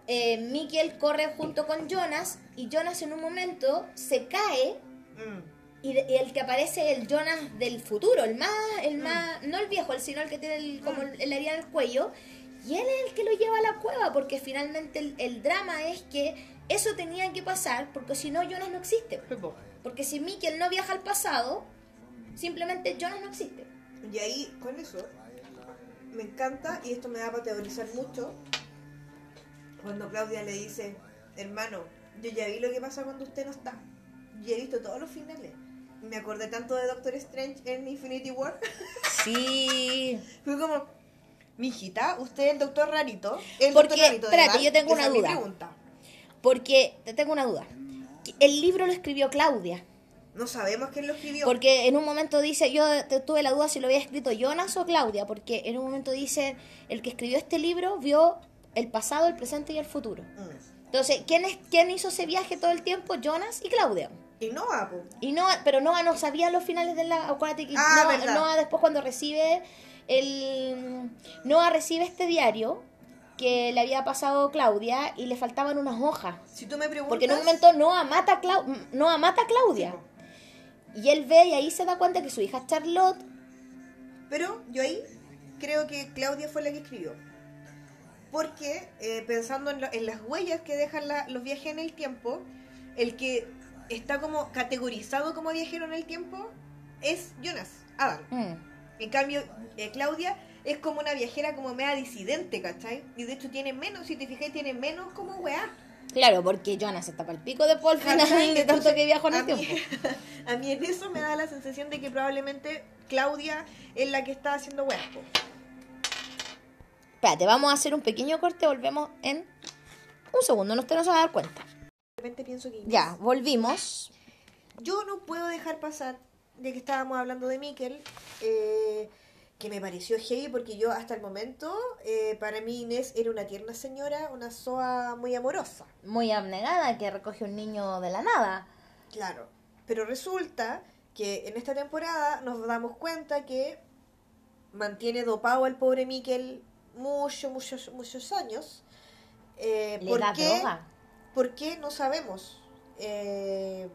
Eh, corre junto con Jonas y Jonas en un momento se cae Mm. y, el que aparece es el Jonas del futuro, el más, el más, no el viejo, el sino el que tiene el, como el, el herida en el cuello. Y él es el que lo lleva a la cueva, porque finalmente el, el drama es que eso tenía que pasar, porque si no Jonas no existe. Porque si Mikkel no viaja al pasado, simplemente Jonas no existe. Y ahí, con eso, me encanta y esto me da para teorizar mucho. Cuando Claudia le dice, hermano, yo ya vi lo que pasa cuando usted no está. Y he visto todos los finales. Me acordé tanto de Doctor Strange en Infinity War. Sí. Fue como, mijita, usted es el doctor rarito. El Porque, doctor rarito, yo tengo Esa una duda. Porque te tengo una duda. El libro lo escribió Claudia. No sabemos quién lo escribió. Porque en un momento dice, yo te- tuve la duda si lo había escrito Jonas o Claudia, porque en un momento dice, el que escribió este libro vio el pasado, el presente y el futuro. Mm. Entonces, ¿quién, es, quién hizo ese viaje todo el tiempo? Jonas y Claudia. Y no va, po. Y no, pero Noah no sabía los finales de la. Acuérdate que Ah, Noah. Noah después cuando recibe el. Noah recibe este diario que le había pasado Claudia y le faltaban unas hojas. Si tú me preguntas... Porque en un momento Noah mata a, Clau- Noah mata a Claudia. Y él ve y ahí se da cuenta que su hija Charlotte. Pero yo ahí creo que Claudia fue la que escribió. Porque eh, pensando en, la- en las huellas que dejan la- los viajes en el tiempo, el que está como categorizado como viajero en el tiempo es Jonas, Adam. Mm, En cambio, eh, Claudia es como una viajera como media disidente, ¿cachai? Y de hecho tiene menos, si te fijas, tiene menos como weá. Claro, porque Jonas está para el pico de Paul de tanto que viajó en a el tiempo. A mí en eso me da la sensación de que probablemente Claudia es la que está haciendo weá. Espérate, vamos a hacer un pequeño corte, volvemos en un segundo, no te nos vas a dar cuenta. De repente pienso que Ya, volvimos. Yo no puedo dejar pasar, de que estábamos hablando de Miquel, eh, que me pareció heavy porque yo hasta el momento, eh, para mí Inés era una tierna señora, una soa muy amorosa. Muy abnegada que recoge un niño de la nada. Claro. Pero resulta que en esta temporada nos damos cuenta que mantiene dopado al pobre Miquel muchos, muchos, muchos años. Eh, Le ¿Por da qué? droga. ¿Por qué? No sabemos. Eh,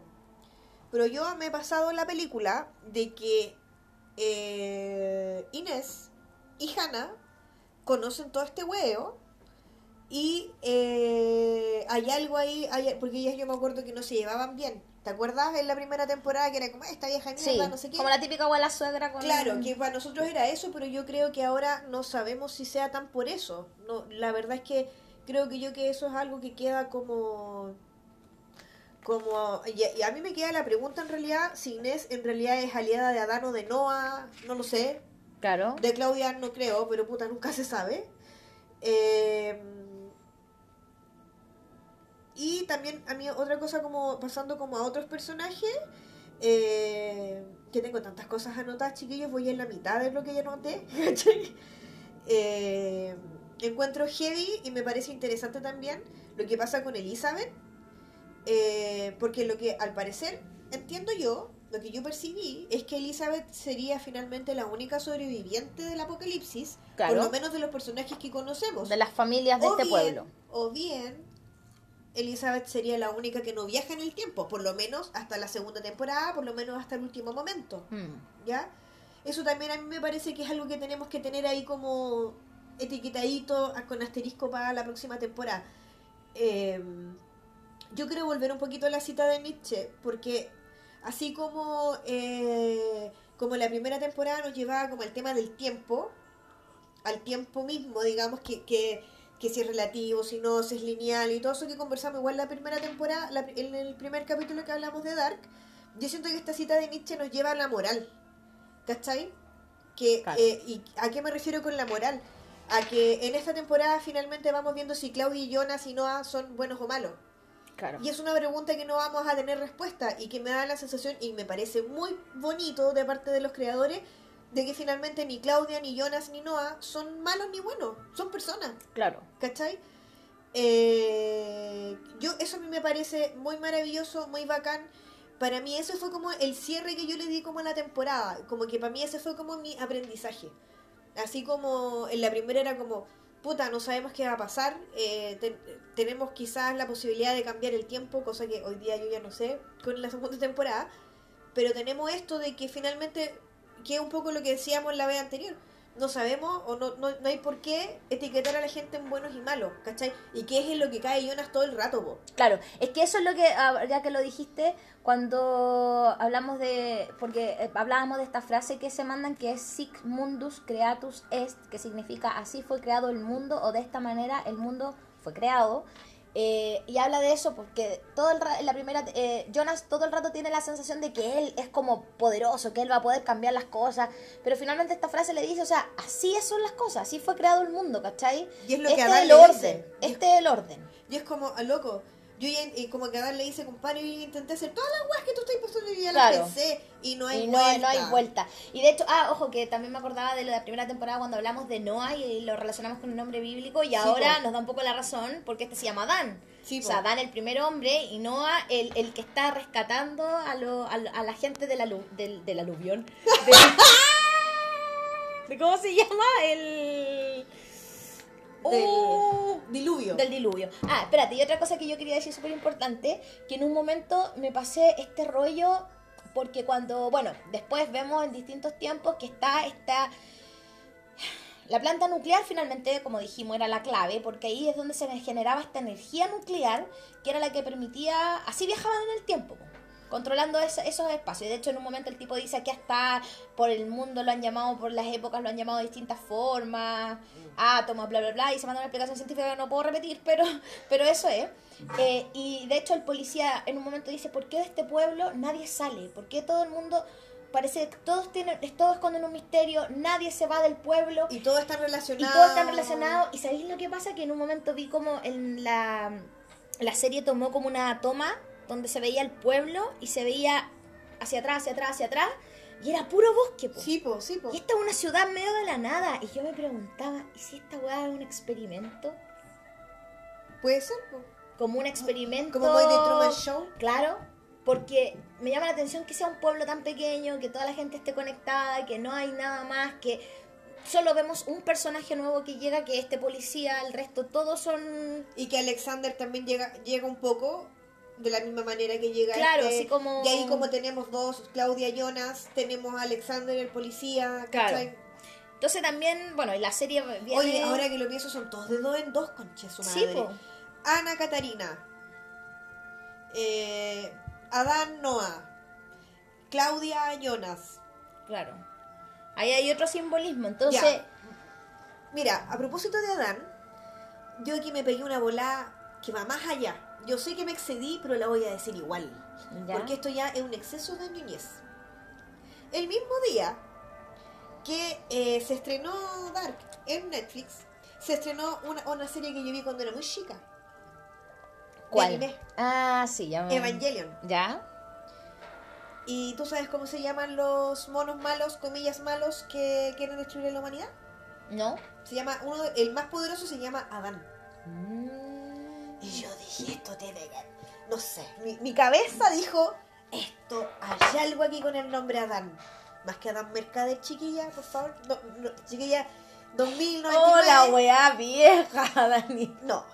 pero yo me he pasado en la película de que eh, Inés y Hannah conocen todo este huevo y eh, hay algo ahí, hay- porque ellas yo me acuerdo que no se llevaban bien. ¿Te acuerdas en la primera temporada que era como esta vieja Sí, mierda, no sé qué? como la típica abuela suegra con... Claro, que para nosotros era eso, pero yo creo que ahora no sabemos si sea tan por eso. No, la verdad es que creo que yo que eso es algo que queda como como y, y a mí me queda la pregunta en realidad si Inés en realidad es aliada de Adán o de Noah, no lo sé. Claro. De Claudia no creo, pero puta nunca se sabe. Eh, y también a mí otra cosa como pasando como a otros personajes, eh, que tengo tantas cosas anotadas, chiquillos, voy en la mitad de lo que ya anoté. Eh, encuentro heavy y me parece interesante también lo que pasa con Elizabeth, eh, porque lo que al parecer entiendo yo, lo que yo percibí es que Elizabeth sería finalmente la única sobreviviente del apocalipsis, Claro. por lo menos de los personajes que conocemos. De las familias de o este bien, pueblo. O bien, Elizabeth sería la única que no viaja en el tiempo, por lo menos hasta la segunda temporada, por lo menos hasta el último momento. Mm. ¿Ya? Eso también a mí me parece que es algo que tenemos que tener ahí como etiquetadito con asterisco para la próxima temporada. Eh, yo quiero volver un poquito a la cita de Nietzsche, porque así como, eh, como la primera temporada nos llevaba como el tema del tiempo, al tiempo mismo, digamos, que, que, que si es relativo, si no, si es lineal y todo eso que conversamos igual la primera temporada, la- en el primer capítulo que hablamos de Dark, yo siento que esta cita de Nietzsche nos lleva a la moral, ¿cachai? Que, Claro. eh, ¿Y a qué me refiero con la moral? A que en esta temporada finalmente vamos viendo si Claudia y Jonas y Noah son buenos o malos. Claro. Y es una pregunta que no vamos a tener respuesta y que me da la sensación, y me parece muy bonito de parte de los creadores, de que finalmente ni Claudia, ni Jonas, ni Noah son malos ni buenos, son personas, Claro. ¿cachai? Eh, yo Eso a mí me parece muy maravilloso, muy bacán. Para mí eso fue como el cierre que yo le di como a la temporada, como que para mí ese fue como mi aprendizaje. Así como en la primera era como, puta, no sabemos qué va a pasar, eh, ten- tenemos quizás la posibilidad de cambiar el tiempo, cosa que hoy día yo ya no sé con la segunda temporada, pero tenemos esto de que finalmente, que es un poco lo que decíamos la vez anterior, no sabemos o no, no, no hay por qué etiquetar a la gente en buenos y malos, ¿cachai? Y qué es en lo que cae Jonas todo el rato, po. Claro, es que eso es lo que, ah, ya que lo dijiste, cuando hablamos de, porque eh, hablábamos de esta frase que se mandan que es sic mundus creatus est, que significa así fue creado el mundo o de esta manera el mundo fue creado. Eh, y habla de eso porque todo el ra- la primera eh, Jonas todo el rato tiene la sensación de que él es como poderoso, que él va a poder cambiar las cosas, pero finalmente esta frase le dice, o sea, así son las cosas, así fue creado el mundo, ¿cachai? Y es lo este que es el orden, dice. Este es el orden. Y es como, a loco, yo ya, y como que Adán le dice, compadre, yo intenté hacer todas las weas que tú estás pasando y ya Claro. las pensé y no hay y no, vuelta. no hay vuelta. Y de hecho, ah, ojo, que también me acordaba de lo de la primera temporada cuando hablamos de Noah y lo relacionamos con el nombre bíblico y ahora po. nos da un poco la razón porque este se llama Dan. Sí, o sea, Dan el primer hombre y Noah el, el que está rescatando a, lo, a, a la gente del, alu, del, del aluvión. De, de ¿Cómo se llama? El... Del Uh, diluvio. del diluvio. Ah, espérate, y otra cosa que yo quería decir súper importante, que en un momento me pasé este rollo, porque cuando, bueno, después vemos en distintos tiempos que está esta... La planta nuclear finalmente, como dijimos, era la clave, porque ahí es donde se generaba esta energía nuclear, que era la que permitía, así viajaban en el tiempo, po, controlando ese- esos espacios. Y de hecho en un momento el tipo dice que hasta por el mundo lo han llamado, por las épocas lo han llamado de distintas formas, átomos, bla, bla, bla, y se manda una explicación científica que no puedo repetir, pero, pero eso es. Eh, y de hecho el policía en un momento dice, ¿por qué de este pueblo nadie sale? ¿Por qué todo el mundo... Parece que todos tienen, todos esconden un misterio, nadie se va del pueblo. Y todo está Y relacionado. todo está relacionado. ¿Y sabéis lo que pasa? Que en un momento vi como en la, la serie tomó como una toma donde se veía el pueblo y se veía hacia atrás, hacia atrás, hacia atrás. Y era puro bosque, po. Sí, po, sí, po. Y esta es una ciudad medio de la nada. Y yo me preguntaba, ¿y si esta weá es un experimento? Puede ser, po. Como un experimento. Como de Truman Show. Claro, porque me llama la atención que sea un pueblo tan pequeño, que toda la gente esté conectada, que no hay nada más, que solo vemos un personaje nuevo que llega, que es este policía, el resto todos son... Y que Alexander también llega, llega un poco de la misma manera que llega Claro, este. así como- Y ahí como tenemos dos, Claudia Jonas, tenemos a Alexander el policía, ¿cachai? Claro. Entonces también, bueno, y la serie viene... Oye, ahora que lo pienso son todos de dos en dos, conche su Sí, madre. po. Ana Catarina. Eh, Adán Noah. Claudia Jonas. Claro. Ahí hay otro simbolismo, entonces... Ya. Mira, a propósito de Adán, yo aquí me pegué una bola que va más allá. Yo sé que me excedí, pero la voy a decir igual. ¿Ya? Porque esto ya es un exceso de ñuñez. El mismo día que eh, se estrenó Dark en Netflix, se estrenó una, una serie que yo vi cuando era muy chica. de ¿Cuál? anime, Ah, sí, ya me- Evangelion. ¿Ya? ¿Y tú sabes cómo se llaman los monos malos, comillas malos, que quieren destruir a la humanidad? ¿No? Se llama, uno, el más poderoso se llama Adán. Mm. Y yo dije, esto tiene que... No sé, mi, mi cabeza dijo, esto, hay algo aquí con el nombre Adán. Más que Adán Mercader, chiquilla, por favor. No, no, chiquilla, 2099. Hola, weá vieja, Dani. No.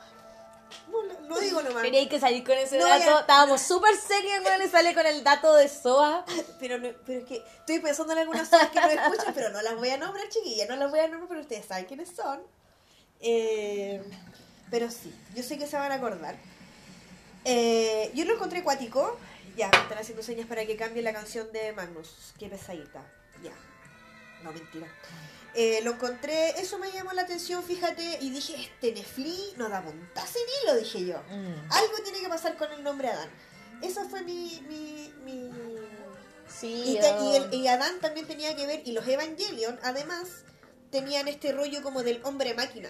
No, digo nomás. Quería que salir con ese No, dato. ya. Estábamos súper serios, weón, y sale con el dato de SOA. Pero, pero es que estoy pensando en algunas cosas que no escuchan, pero no las voy a nombrar, chiquilla. No las voy a nombrar, pero ustedes saben quiénes son. Eh, pero sí, yo sé que se van a acordar. Eh, yo lo encontré cuático. Ya, me están haciendo señas para que cambie la canción de Magnus. Qué pesadita. Ya. No, mentira. Eh, lo encontré, eso me llamó la atención, fíjate, y dije, este Netflix no da puntas en hilo, dije yo. Algo tiene que pasar con el nombre Adán. Esa fue mi... mi, mi... Sí, Y, te- y, el- y Adán también tenía que ver, y los Evangelion, además, tenían este rollo como del hombre máquina.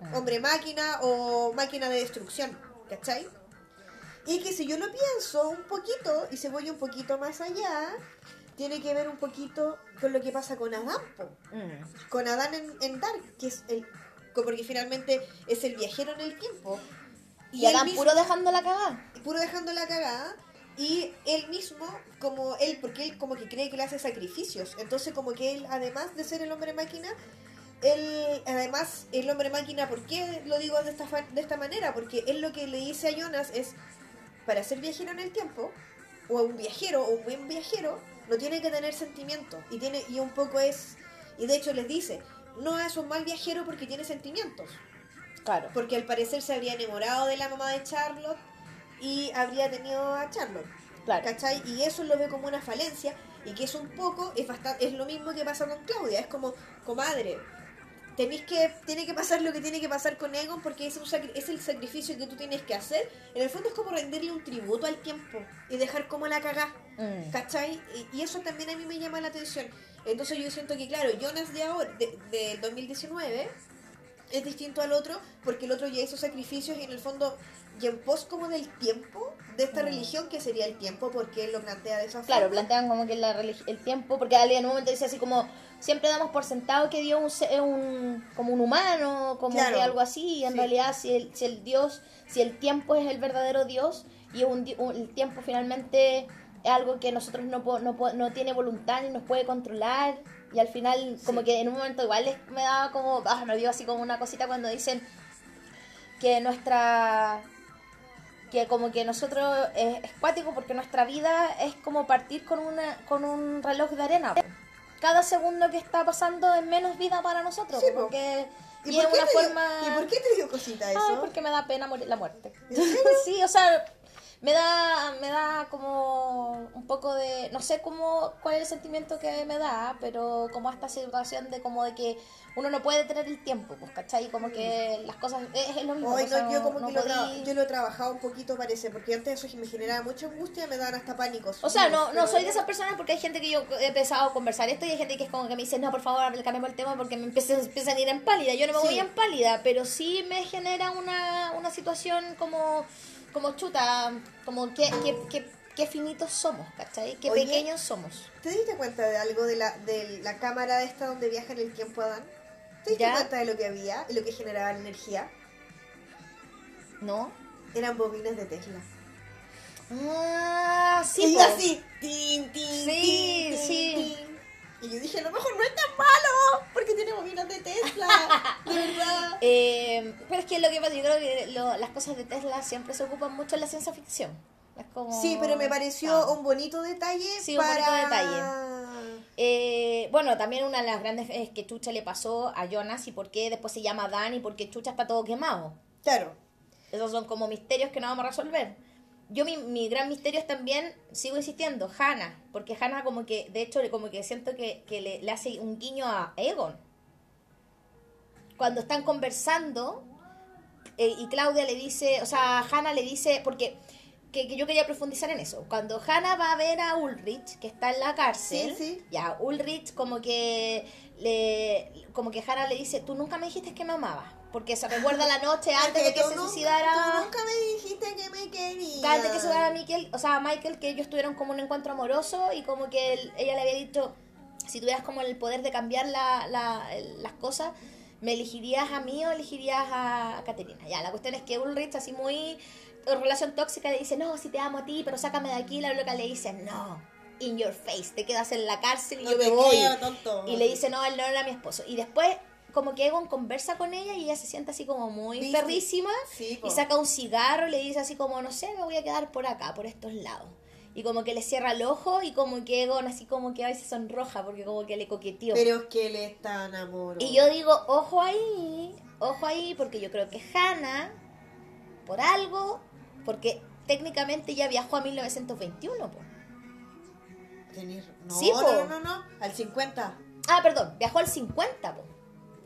Ah. Hombre máquina o máquina de destrucción, ¿cachai? Y que si yo lo pienso un poquito, y se voy un poquito más allá, tiene que ver un poquito con lo que pasa con Adán. Mm. con Adán en, en Dark, que es el... Porque finalmente es el viajero en el tiempo. Y él Adán mismo- puro dejando la cagada. puro dejando la cagada y él mismo como él porque él como que cree que le hace sacrificios entonces como que él además de ser el hombre máquina él además el hombre máquina ¿por qué lo digo de esta fa- de esta manera? porque él lo que le dice a Jonas es para ser viajero en el tiempo o un viajero o un buen viajero no tiene que tener sentimientos y tiene y un poco es Y de hecho les dice, no es un mal viajero porque tiene sentimientos. Claro. Porque al parecer se habría enamorado de la mamá de Charlotte y habría tenido a Charlotte. Claro. ¿Cachai? Y eso lo ve como una falencia y que es un poco, es bastante, es lo mismo que pasa con Claudia, es como, comadre, tenéis que, tiene que pasar lo que tiene que pasar con Egon porque es, un es el sacrificio que tú tienes que hacer. En el fondo es como rendirle un tributo al tiempo y dejar como la cagá. Mm. ¿Cachai? Y, y eso también a mí me llama la atención. Entonces yo siento que, claro, Jonas de ahora, de, del 2019, es distinto al otro porque el otro ya hizo sacrificios y en el fondo, y en pos como del tiempo de esta Mm. religión, que sería el tiempo porque él lo plantea de esa Claro, forma. plantean como que la el tiempo, porque alguien en un momento dice así como, siempre damos por sentado que Dios es un, como un humano, como Claro. que algo así, y en Sí. realidad si el, si el Dios, si el tiempo es el verdadero Dios, y un, un- el tiempo finalmente es algo que nosotros no, no, no tiene voluntad ni nos puede controlar, y al final como Sí. que en un momento igual me daba como, ah, me dio así como una cosita cuando dicen que nuestra que como que nosotros es, es cuático porque nuestra vida es como partir con una con un reloj de arena. Cada segundo que está pasando es menos vida para nosotros Sí, porque ¿Y, y por es qué una te dio- forma ¿Y por qué te dio cosita eso? Ay, porque me da pena morir la muerte. Sí o sea me da me da como un poco de no sé cómo cuál es el sentimiento que me da pero como esta situación de como de que uno no puede tener el tiempo pues ¿cachai? como que las cosas es, es lo mismo Hoy no, yo como no que lo, podí- yo lo he trabajado un poquito parece, porque antes eso me generaba mucha angustia, me daban hasta pánicos. O sea, no, no soy de esas personas porque hay gente que yo he empezado a conversar esto y hay gente que es como que me dice, no, por favor, cambiemos el tema porque me empiezan, empiezan a ir en pálida. Yo no me Sí. voy en pálida, pero sí me genera una, una situación como, como chuta, como que, que, que, finitos somos, ¿cachai? Qué Oye. pequeños somos. ¿Te diste cuenta de algo de la, de la cámara esta donde viaja en el tiempo Adán? ¿Te diste Ya. cuenta de lo que había y lo que generaba la energía? ¿No? Eran bobinas de Tesla. Ah, sí, y po. así, tin, tin, Sí, tin, tin, sí. Y yo dije, a lo mejor no es tan malo, porque tiene bobinas de Tesla, de verdad. Eh, pero es que lo que pasa, yo creo que lo- las cosas de Tesla siempre se ocupan mucho en la ciencia ficción. Es como... Sí, pero me pareció Ah. un bonito detalle Sí, un bonito Eh, bueno, también una de las grandes es que Chucha le pasó a Jonas y por qué después se llama Dan y por qué Chucha está todo quemado. Claro. Esos son como misterios que no vamos a resolver. Yo mi, mi gran misterio es también, sigo insistiendo, Hannah, porque Hannah como que, de hecho, como que siento que, que le, le hace un guiño a Egon. Cuando están conversando eh, y Claudia le dice, o sea, Hannah le dice, porque que, que yo quería profundizar en eso. Cuando Hannah va a ver a Ulrich, que está en la cárcel, Sí, sí. ya Ulrich como que le como que Hannah le dice, tú nunca me dijiste que me amabas, porque se recuerda la noche antes de que se nunca- suicidara. Tú nunca me dijiste que me querías. Antes de que se suicidara Michael, o sea, Michael, que ellos tuvieron como un encuentro amoroso y como que él- ella le había dicho, si tuvieras como el poder de cambiar la, las cosas, ¿me elegirías a mí o elegirías a, Caterina? Ya, la cuestión es que Ulrich, así muy en relación tóxica, le dice, no, si te amo a ti, pero sácame de aquí. La loca le dice, no, in your face, te quedas en la cárcel y No yo me voy. creo, tonto. Y le dice, no, él no era mi esposo. Y después, como que Egon conversa con ella y ella se siente así como muy perrísima Sí, y saca un cigarro y le dice así como, no sé, me voy a quedar por acá, por estos lados. Y como que le cierra el ojo y como que Egon así como que a veces sonroja porque como que le coqueteó. Pero es que él es tan amoroso. Y yo digo, ojo ahí, ojo ahí, porque yo creo que Hannah, por algo, porque técnicamente ya viajó a 1921, po. Tenés- No, Sí, no, po. no, no, no, al 50. Ah, perdón, viajó al 50, po.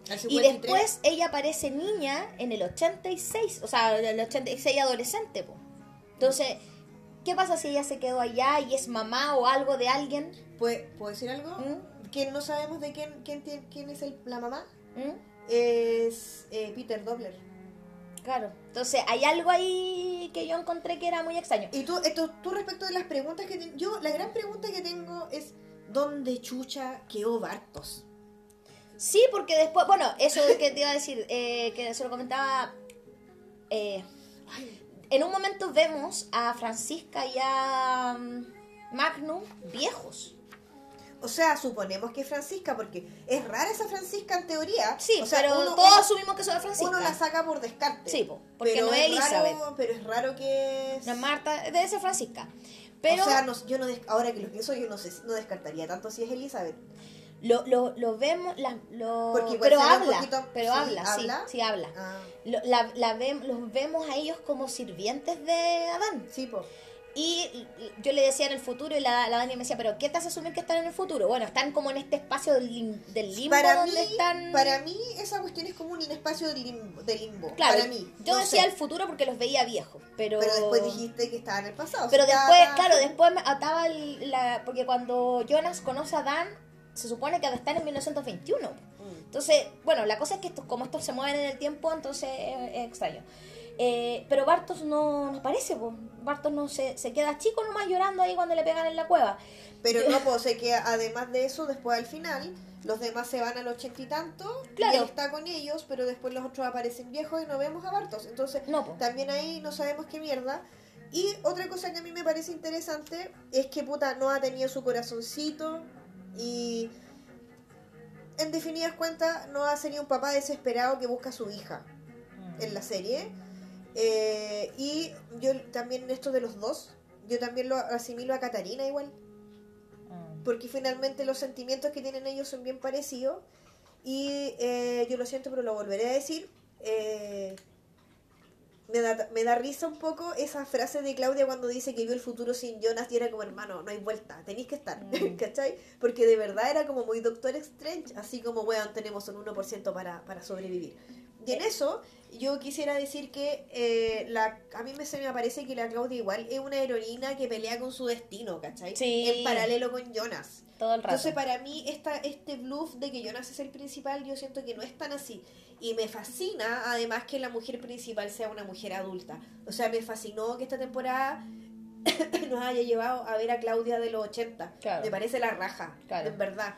Y 53. después ella aparece niña en el 86, o sea, en el 86 adolescente, po. Entonces, ¿qué pasa si ella se quedó allá y es mamá o algo de alguien? ¿Puedo, ¿Puedo decir algo? ¿Mm? Que no sabemos de quién, quién, quién es el- la mamá. ¿Mm? Es eh, Peter Dobler. Claro. Entonces, hay algo ahí que yo encontré que era muy extraño. Y tú, esto, tú respecto de las preguntas que ten- yo, la gran pregunta que tengo es ¿dónde chucha quedó Bartos? Sí, porque después, bueno, eso que te iba a decir, eh, que se lo comentaba. eh, en un momento vemos a Francisca y a mm, Magnum viejos. O sea, suponemos que es Francisca, porque es rara esa Francisca en teoría. Sí, o sea, pero uno, todos uno- asumimos que son Francisca. uno la saca por descarte. Sí, po, porque pero no es Elizabeth. Raro, pero es raro que es... No es Marta, debe ser Francisca. Pero o sea, no- yo no ahora que lo pienso, yo no sé, no descartaría tanto si es Elizabeth. Lo, lo, lo vemos, la, lo, pero ve habla, poquito- pero ¿sí? habla, sí, ¿Habla? sí habla. Ah, Lo- la, la vem- los vemos a ellos como sirvientes de Adán. sí. Y yo le decía en el futuro y la, la Dani me decía, pero ¿qué te hace asumir que están en el futuro? Bueno, están como en este espacio del, lim- del limbo Para mí, donde están... para mí esa cuestión es como un espacio de limbo. De limbo Claro, para mí. yo no decía sé. el futuro porque los veía viejos, pero... Pero después dijiste que estaba en el pasado. Pero o sea, después, claro, después me ataba el- la... Porque cuando Jonas conoce a Dan, se supone que están en 1921. Mm. Entonces, bueno, la cosa es que estos, como estos se mueven en el tiempo, entonces es, extraño. Eh, pero Bartos no, no aparece, pues. Bartos no se, se queda chico nomás llorando ahí cuando le pegan en la cueva. Pero no, pues sé que además de eso, después al final, los demás se van al ochenta y tanto. Claro. Y él está con ellos, pero después los otros aparecen viejos y no vemos a Bartos. Entonces, No, po. también ahí no sabemos qué mierda. Y otra cosa que a mí me parece interesante es que puta no ha tenido su corazoncito y en definidas cuentas no ha sido un papá desesperado que busca a su hija en la serie. Eh, y yo también esto de los dos, yo también lo asimilo a Catarina igual, porque finalmente los sentimientos que tienen ellos son bien parecidos. Y eh, yo lo siento, pero lo volveré a decir. eh, me, da, me da risa un poco esa frase de Claudia cuando dice que vio el futuro sin Jonas y era como hermano, no hay vuelta, tenéis que estar, Mm. ¿cachai? Porque de verdad era como muy Doctor Strange, así como, weón, tenemos un 1% para, para sobrevivir. Y en eso, yo quisiera decir que eh, la, a mí me, se me parece que la Claudia igual es una heroína que pelea con su destino, ¿cachai? Sí. En paralelo con Jonas. Todo el rato. Entonces, para mí, esta, este bluff de que Jonas es el principal, yo siento que no es tan así. Y me fascina, además, que la mujer principal sea una mujer adulta. O sea, me fascinó que esta temporada nos haya llevado a ver a Claudia de los 80. Claro. Me parece la raja, Claro. en verdad.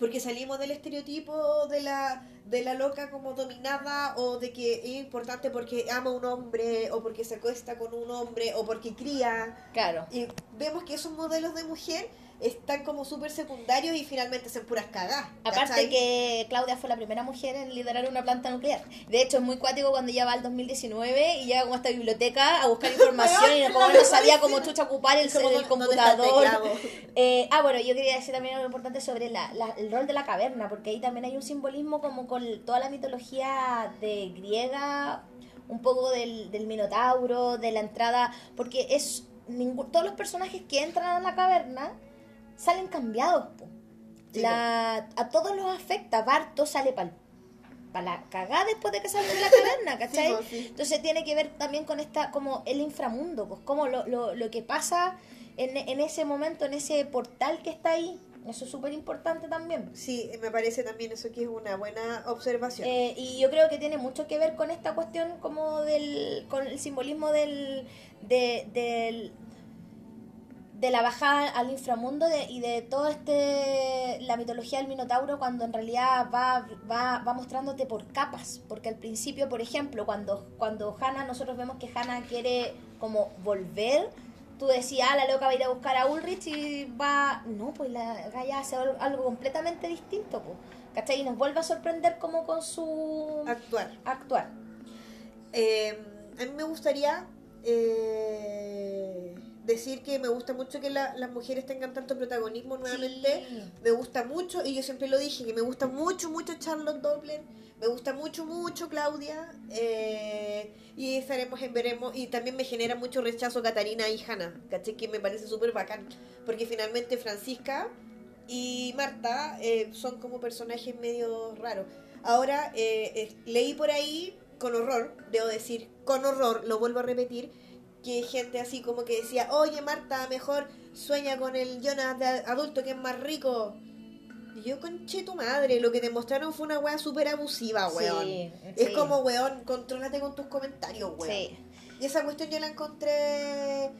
Porque salimos del estereotipo de la, de la loca como dominada o de que es importante porque ama a un hombre o porque se acuesta con un hombre o porque cría. Claro. Y vemos que esos modelos de mujer están como súper secundarios y finalmente son puras cagadas. Aparte que Claudia fue la primera mujer en liderar una planta nuclear. De hecho, es muy cuático cuando ella va al 2019 y llega como a esta biblioteca a buscar información y como no sabía cómo chucha ocupar el, el ¿dónde está el computador. Eh, ah, bueno, yo quería decir también algo importante sobre la, la- el rol de la caverna, porque ahí también hay un simbolismo como con toda la mitología de griega, un poco del, del minotauro, de la entrada, porque es ningún, todos los personajes que entran a la caverna salen cambiados. po. Sí, La, a todos los afecta. Barto sale para la cagada después de que sale de la caverna, ¿cachai? Sí, sí. Entonces tiene que ver también con esta, como el inframundo, pues como lo, lo, lo que pasa en, en ese momento, en ese portal que está ahí. Eso es súper importante también. Sí, me parece también eso que es una buena observación. Eh, y yo creo que tiene mucho que ver con esta cuestión como del, con el simbolismo del, de, del, de la bajada al inframundo de- y de todo este la mitología del minotauro cuando en realidad va, va, va mostrándote por capas porque al principio por ejemplo cuando cuando Hannah nosotros vemos que Hannah quiere como volver tú decías ah, la loca va a ir a buscar a Ulrich y va no pues la galla hace al- algo completamente distinto pues ¿cachai? y nos vuelve a sorprender como con su Actuar. actuar Eh, a mí me gustaría eh, decir que me gusta mucho que la- las mujeres tengan tanto protagonismo nuevamente. Sí. Me gusta mucho, y yo siempre lo dije, que me gusta mucho, mucho Charlotte Doppler. Me gusta mucho, mucho Claudia. eh, y estaremos en veremos. Y también me genera mucho rechazo Catarina y Hannah. ¿Caché? Que me parece súper bacán. Porque finalmente Francisca y Marta eh, son como personajes medio raros. Ahora, eh, leí por ahí, con horror, debo decir, con horror, lo vuelvo a repetir, que gente así como que decía, oye Marta, mejor sueña con el Jonas de adulto que es más rico. Y yo, conche tu madre, lo que te mostraron fue una wea súper abusiva, weón. Sí, Es sí. como, weón, contrólate con tus comentarios, weón. sí Y esa cuestión yo la encontré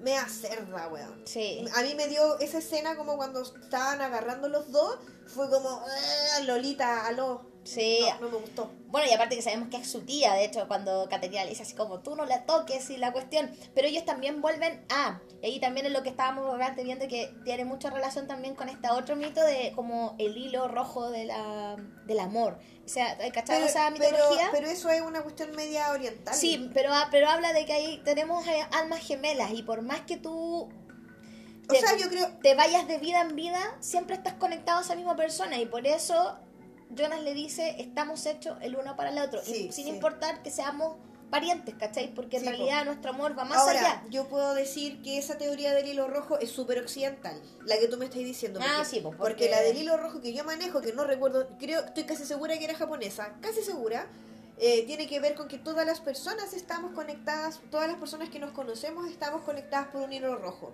mea cerda, weón. sí A mí me dio esa escena como cuando estaban agarrando los dos, fue como, "Ah, Lolita, aló. Sí No, no me gustó. Bueno, y aparte que sabemos que es su tía, de hecho, cuando Caterina le dice así como tú no la toques y la cuestión. Pero ellos también vuelven a. y ahí también es lo que estábamos antes viendo que tiene mucha relación también con este otro mito de como el hilo rojo de la, del amor. O sea, ¿cachai esa pero, mitología? pero eso es una cuestión media oriental. Sí, pero, pero habla de que ahí tenemos eh, almas gemelas y por más que tú O te, sea, yo creo. te vayas de vida en vida, siempre estás conectado a esa misma persona y por eso Jonas le dice, estamos hechos el uno para el otro, Sí, y sin sí. importar que seamos parientes, ¿cachai? Porque en Sí, po. realidad nuestro amor va más Ahora, allá. yo puedo decir que esa teoría del hilo rojo es súper occidental, la que tú me estás diciendo. Ah, porque- sí, pues, porque... porque- la del hilo rojo que yo manejo, que no recuerdo, creo, estoy casi segura que era japonesa, casi segura, eh, tiene que ver con que todas las personas estamos conectadas, todas las personas que nos conocemos estamos conectadas por un hilo rojo.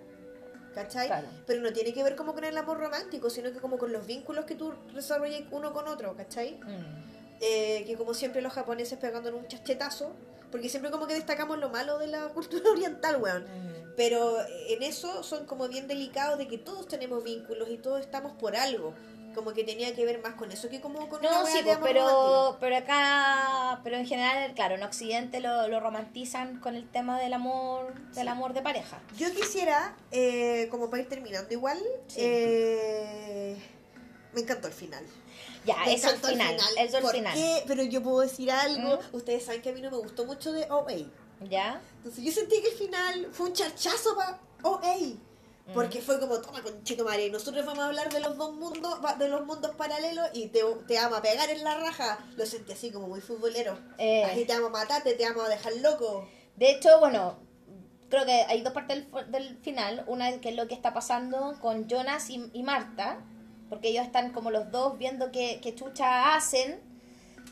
¿Cachai? Claro. Pero no tiene que ver como con el amor romántico, sino que como con los vínculos que tú desarrollas uno con otro, ¿cachai? Mm. eh, que como siempre los japoneses pegándonos un chachetazo, porque siempre como que destacamos lo malo de la cultura oriental, weón. Mm. Pero en eso son como bien delicados de que todos tenemos vínculos y todos estamos por algo. Como que tenía que ver más con eso que como con No, sí, pues, amor romántico. pero, pero acá, pero en general, claro, en Occidente lo, lo romantizan con el tema del amor, del amor de pareja. Yo quisiera, eh, como para ir terminando igual, Sí. eh, me encantó el final. Ya, Me eso el encantó final, eso el ¿Por final. qué? Pero yo puedo decir algo. ¿Mm? Ustedes saben que a mí no me gustó mucho de OA. ¿Ya? Entonces yo sentí que el final fue un charchazo para OA. Porque fue como, toma conchito madre, nosotros vamos a hablar de los dos mundos, de los mundos paralelos y te, te vamos a pegar en la raja. Lo sentí así como muy futbolero. Eh. Así te vamos a matarte, te vamos a dejar loco. De hecho, bueno, creo que hay dos partes del, del final. Una es que es lo que está pasando con Jonas y, y Marta, porque ellos están como los dos viendo qué, qué chucha hacen.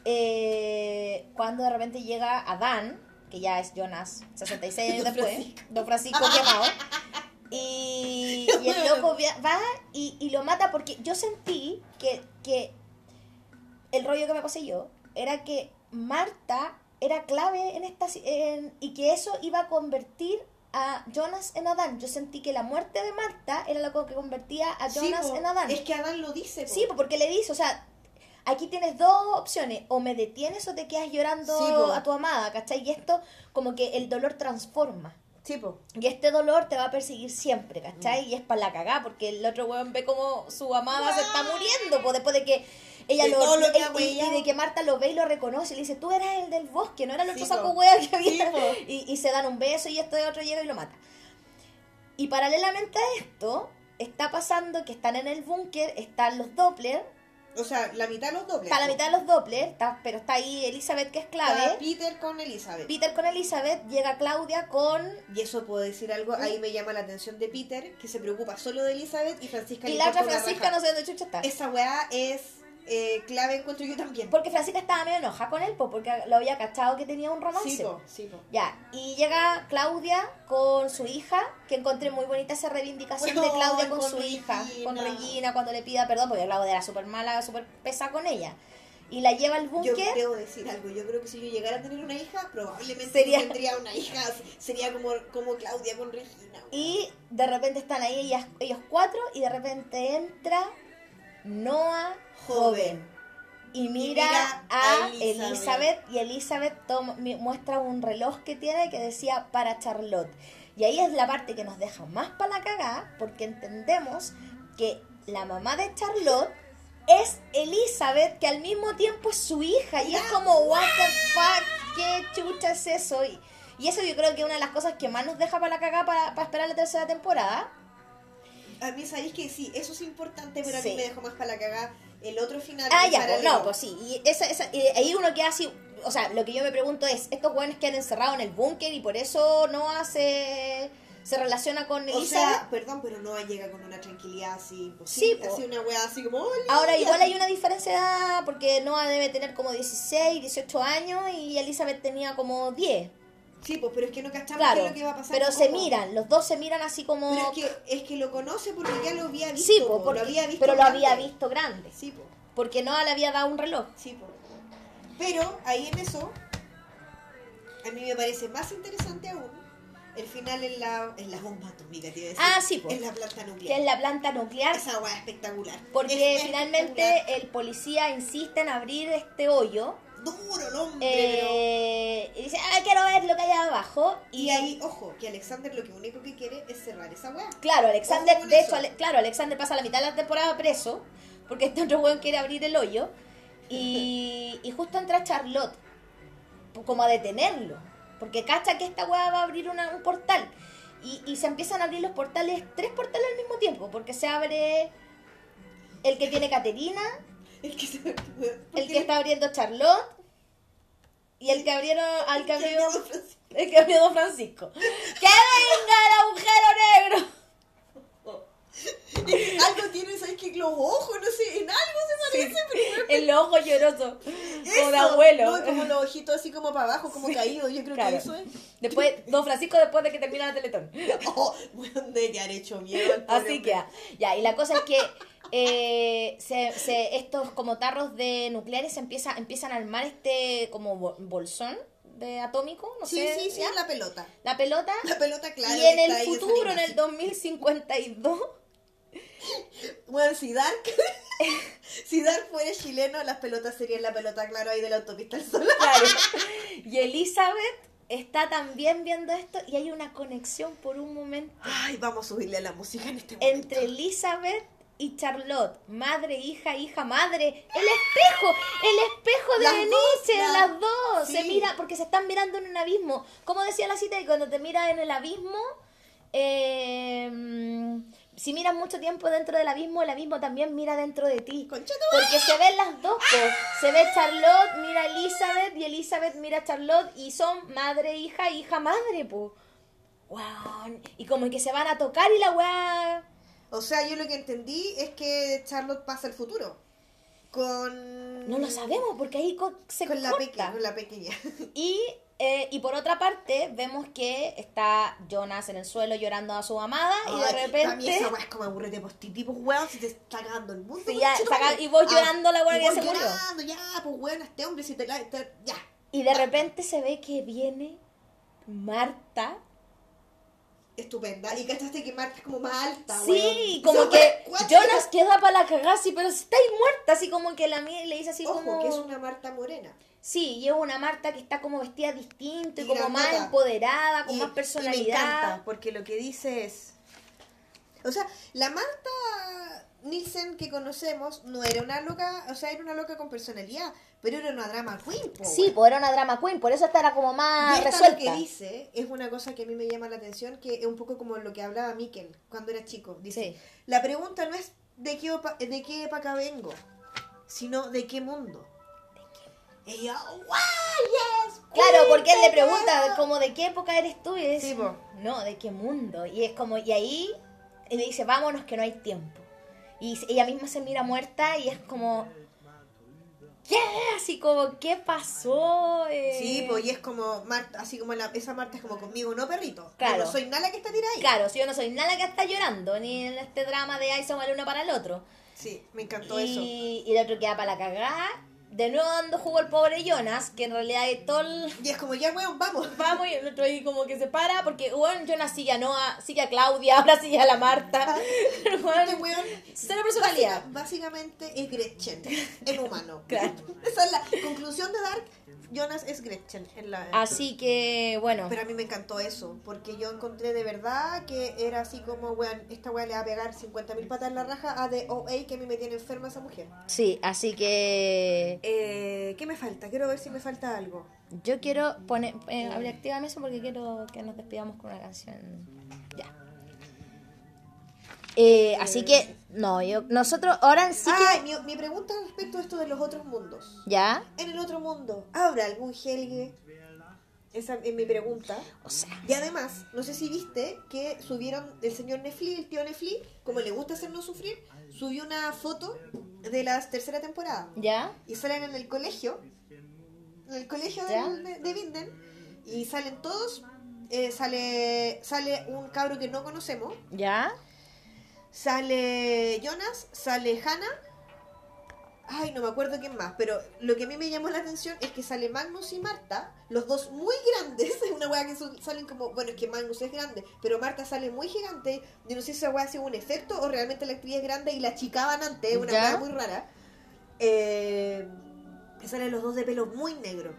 eh, cuando de repente llega Adán, que ya es Jonas 66 años después, Francisco. Don Francisco quemado. Y, y el loco va y, y lo mata porque yo sentí que, que el rollo que me poseyó era que Marta era clave en esta en- y que eso iba a convertir a Jonas en Adán. Yo sentí que la muerte de Marta era lo que convertía a Sí, Jonas po, en Adán. Es que Adán lo dice. po. Sí, po, porque le dice, o sea, aquí tienes dos opciones, o me detienes o te quedas llorando Sí, a tu amada, ¿cachai? Y esto como que el dolor transforma. Sí, po. Y este dolor te va a perseguir siempre, ¿cachai? Y es para la cagá, porque el otro weón ve como su amada se está muriendo, pues después de que ella lo, lo que y- de que Marta lo ve y lo reconoce, y le dice, tú eras el del bosque, no era el otro Sí, saco wea que había. Sí, po. y, y se dan un beso y este otro llega y lo mata. Y paralelamente a esto, está pasando que están en el búnker, están los Doppler, O sea, la mitad de los dobles. está la mitad de los Doppler, está- pero está ahí Elizabeth que es clave. Está Peter con Elizabeth. Peter con Elizabeth, llega Claudia con Y eso puedo decir algo, ahí me llama la atención de Peter, que se preocupa solo de Elizabeth y Francisca y le la otra Francisca no sé dónde chucha está. Esa weá es eh, clave, encuentro yo también. Porque Francisca estaba medio enoja con él, po, porque lo había cachado que tenía un romance. Sí, po, sí, po. Ya, y llega Claudia con su hija, que encontré muy bonita esa reivindicación de Bueno, Claudia con, con su hija, con Regina. Regina, cuando le pida perdón, porque Claudia era súper mala, súper pesa con ella. Y la lleva al Yo búnker. debo decir algo, yo creo que si yo llegara a tener una hija, probablemente Sería- no tendría una hija, sería como, como Claudia con Regina. Y de repente están ahí ellas, ellos cuatro, y de repente entra Noah joven. Y mira, mira a a Elizabeth. Elizabeth, y Elizabeth toma- muestra un reloj que tiene que decía para Charlotte. Y ahí es la parte que nos deja más para la cagada porque entendemos que la mamá de Charlotte es Elizabeth, que al mismo tiempo es su hija. Y es como, what the fuck, qué chucha es eso. Y, y eso yo creo que es una de las cosas que más nos deja para la cagada para, para esperar la tercera temporada. A mí sabéis que sí, eso es importante, pero a Sí. mí me dejó más para la cagada el otro final. Ah, ya, pues, no, pues sí. Y esa, esa, y ahí uno queda así. O sea, lo que yo me pregunto es: ¿estos jóvenes quedan encerrados en el búnker y por eso Noah se, se relaciona con O sea, perdón, pero no llega con una tranquilidad así Sí, imposible. po. así una weá así como. Ahora, igual hay una diferencia de edad porque Noah debe tener como 16, 18 años y Elizabeth tenía como 10. Sí, pues, pero es que no cachamos Claro, qué es lo que va a pasar. pero se miran, los dos se miran así como. Pero es que, es que lo conoce porque ya lo había visto. sí, po, po, porque- lo había visto pero lo había grande. visto grande. Sí, po, Porque Noah le había dado un reloj. sí, po. Pero ahí en eso, a mí me parece más interesante aún el final en la, en la bomba atómica, te iba a decir. Ah, sí, po. En la planta Que nuclear. es la planta nuclear. Esa weá espectacular. Porque Es finalmente espectacular. el policía insiste en abrir este hoyo. Duro el hombre, Eh, y dice, ah, quiero ver lo que hay abajo. pero... Y, Y ahí, ojo, que Alexander lo que único que quiere es cerrar esa weá. claro, Alexander, de eso. hecho, Ale- claro, Alexander pasa la mitad de la temporada preso, porque este otro weón quiere abrir el hoyo. Y, y justo entra Charlotte, como a detenerlo, porque cacha que esta weá va a abrir una- un portal. Y, y se empiezan a abrir los portales, tres portales al mismo tiempo, porque se abre el que tiene Caterina, El que, se, el que está abriendo Charlotte y el que abrieron al que el que abrió el que abrió Don Francisco. ¡Que venga el agujero negro! Algo tiene, ¿sabes qué? Los ojos, no sé, en algo se parece, pero El ojo lloroso, como Eso, de abuelo. No, como los ojitos así como para abajo, como caídos. Yo creo Claro. que eso es. Después, Don Francisco después de que termina la Teletón. Oh, bueno, de que han hecho miedo al Así que. Ya, y la cosa es que eh, se, se- estos como tarros de nucleares se empieza, empiezan a armar este como bo- bolsón de atómico, no Sí, sé. sí, sí, ¿ya? la pelota. La pelota. La pelota clara. y en el futuro, en el animación. 2052, Bueno, si Dark, si Dark fuera chileno, las pelotas serían la pelota clara ahí de la autopista al sol. claro. Y Elizabeth está también viendo esto y hay una conexión por un momento Ay, vamos a subirle a la música en este momento. entre Elizabeth y Charlotte, madre, hija, hija, madre, el espejo, el espejo de Las dos, las- las dos, se mira, porque se están mirando en un abismo. Como decía la cita, que cuando te miras en el abismo, eh, mm, si miras mucho tiempo dentro del abismo, el abismo también mira dentro de ti. Porque se ven las dos, po. se ve Charlotte, mira Elizabeth y Elizabeth mira a Charlotte y son madre, hija, hija, madre, po. Wow. Y como que se van a tocar y la weá... O sea, yo lo que entendí es que Charlotte pasa el futuro. Con. No lo sabemos porque ahí se Con la, corta. pequeña, con la pequeña. Y, eh, y por otra parte, vemos que está Jonas en el suelo llorando a su amada y de Ay, A mí repente... esa weá es como aburrete postitivo, weón, si te está cagando el mundo. Sí, ya, saca- y vos Ah, llorando la weá que se murió. llorando, ya, pues weón, este hombre, si te la. te- ya. Y de repente se ve que viene Marta. Estupenda. Y cachaste que Marta es como más alta, Sí, weón. como que cuática. Jonas queda para la cagada, así, pero estáis muerta, así como que la mía le dice así Ojo, como... que es una Marta morena. Sí, y es una Marta que está como vestida distinto y, Y como más empoderada, con Y- más Y me personalidad. encanta, porque lo que dice es. O sea, la Marta Nielsen que conocemos no era una loca, o sea, era una loca con personalidad, pero era una drama queen, po, Sí, pues era una drama queen, por eso estará como Y más esta resuelta. lo que dice es una cosa que a mí me llama la atención, que es un poco como lo que hablaba Mikel cuando era chico. Dice, Sí. la pregunta no es de qué, opa- de qué época vengo, sino de qué mundo. Y yo, "Guau, yes, Claro, porque él le pregunta weón". como de qué época eres tú y dice, Sí, no, de qué mundo. Y es como, y ahí él le dice, vámonos que no hay tiempo. Y ella misma se mira muerta y es como, ¿qué? Así como, ¿qué pasó? Eh, Sí, pues y es como Marta, así como la, esa Marta es como conmigo, no perrito. Claro. Yo no soy nada que está tirada ahí. Claro, si yo no soy nada que está llorando, ni en este drama de ay, somos el uno para el otro. Sí, me encantó eso. Y, y el otro queda para la cagada. De nuevo dando jugo al pobre Jonas, que en realidad es todo el... Y es como, ya, weón, vamos. Vamos, y el otro ahí como que se para, porque, bueno, Jonas sigue a Noah, sigue a Claudia, ahora sigue a la Marta. Pero, Este weón cero personalidad. básica- básicamente es Gretchen, en humano. Claro. Esa es la conclusión de Dark. Jonas es Gretchen en la... Así que, bueno, Pero a mí me encantó eso, porque yo encontré de verdad que era así como, weón, esta weá le va a pegar 50.000 patas en la raja a The OA que a mí me tiene enferma esa mujer. sí, así que Eh, ¿Qué me falta? Quiero ver si me falta algo. yo quiero poner, eh, activame eso porque quiero que nos despidamos con una canción. Ya. Eh, así que, no, yo, nosotros ahora sí Ah, que... mi, mi pregunta respecto a esto de los otros mundos. ¿Ya? En el otro mundo, ¿habrá algún Helge? Esa es mi pregunta. O sea, Y además, no sé si viste que subieron el señor Nefli, el tío Nefli, como le gusta hacernos sufrir, subió una foto de la tercera temporada. ¿ya? Y salen en el colegio, en el colegio de, de Vinden, y salen todos, eh, sale, sale un cabro que no conocemos, ¿Ya? sale Jonas, sale Hannah, ay, no me acuerdo quién más, pero lo que a mí me llamó la atención es que sale Magnus y Marta, los dos muy grandes, es una weá que son- salen como, bueno, es que Magnus es grande, pero Marta sale muy gigante, yo no sé si esa weá ha sido un efecto o realmente la actriz es grande y la achicaban antes, es una weá muy rara. Eh, que salen los dos de pelo muy negro.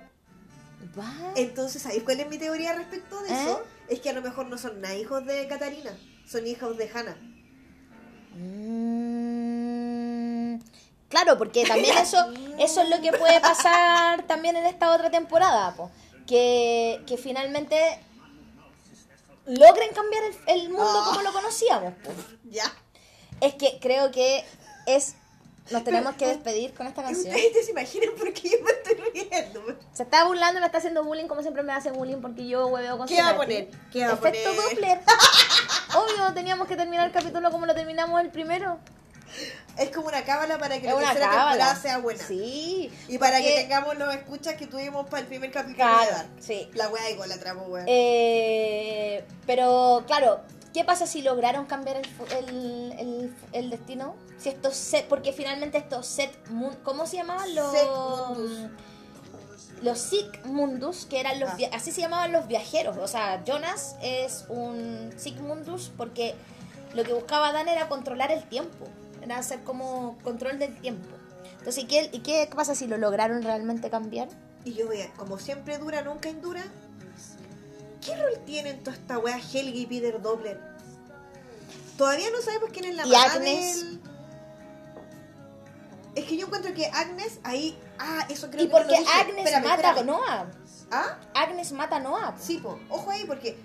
Entonces, ¿sabéis cuál es mi teoría respecto de eso? ¿Eh? Es que a lo mejor no son nada hijos de Catarina, son hijos de Hannah. Mm, Claro, porque también eso, eso es lo que puede pasar también en esta otra temporada, po. Que, que finalmente logren cambiar el, el mundo Ah. como lo conocíamos. po. Ya. Es que creo que es. Nos tenemos que despedir con esta canción. Ustedes se imaginan por qué yo me estoy riendo. Se está burlando, me está haciendo bullying como siempre me hace bullying porque yo hueveo con ¿Qué va a poner? ¿Qué va a Efecto poner? Doppler. Obvio, teníamos que terminar el capítulo como lo terminamos el primero. Es como una cábala para que Es la tercera cábala. temporada sea buena. Sí. Y para que tengamos los escuchas que tuvimos para el primer capítulo Claro, de Dark. sí. La wea igual la tramo, wea. Eh, pero claro, ¿qué pasa si lograron cambiar el, el, el- el destino? Si estos set, porque finalmente estos set, ¿cómo se llamaban los? Set mundus. Los Sick Mundus, que eran los, Ah. así se llamaban los viajeros. O sea, Jonas es un Sick Mundus porque lo que buscaba Dan era controlar el tiempo, era hacer como control del tiempo. Entonces, ¿y qué, y qué pasa si lo lograron realmente cambiar? Y yo vea, como siempre dura, nunca indura. ¿Qué rol tienen toda esta wea Helga y Peter Doppler? Todavía no sabemos quién es la ¿Y mamá Agnes? del- Es que yo encuentro que Agnes ahí... Ah, eso creo Y que no lo porque dije. Agnes Espérame, mata a espérame. Noah. ¿Ah? Agnes mata a Noah. po. Sí, po. Ojo ahí porque...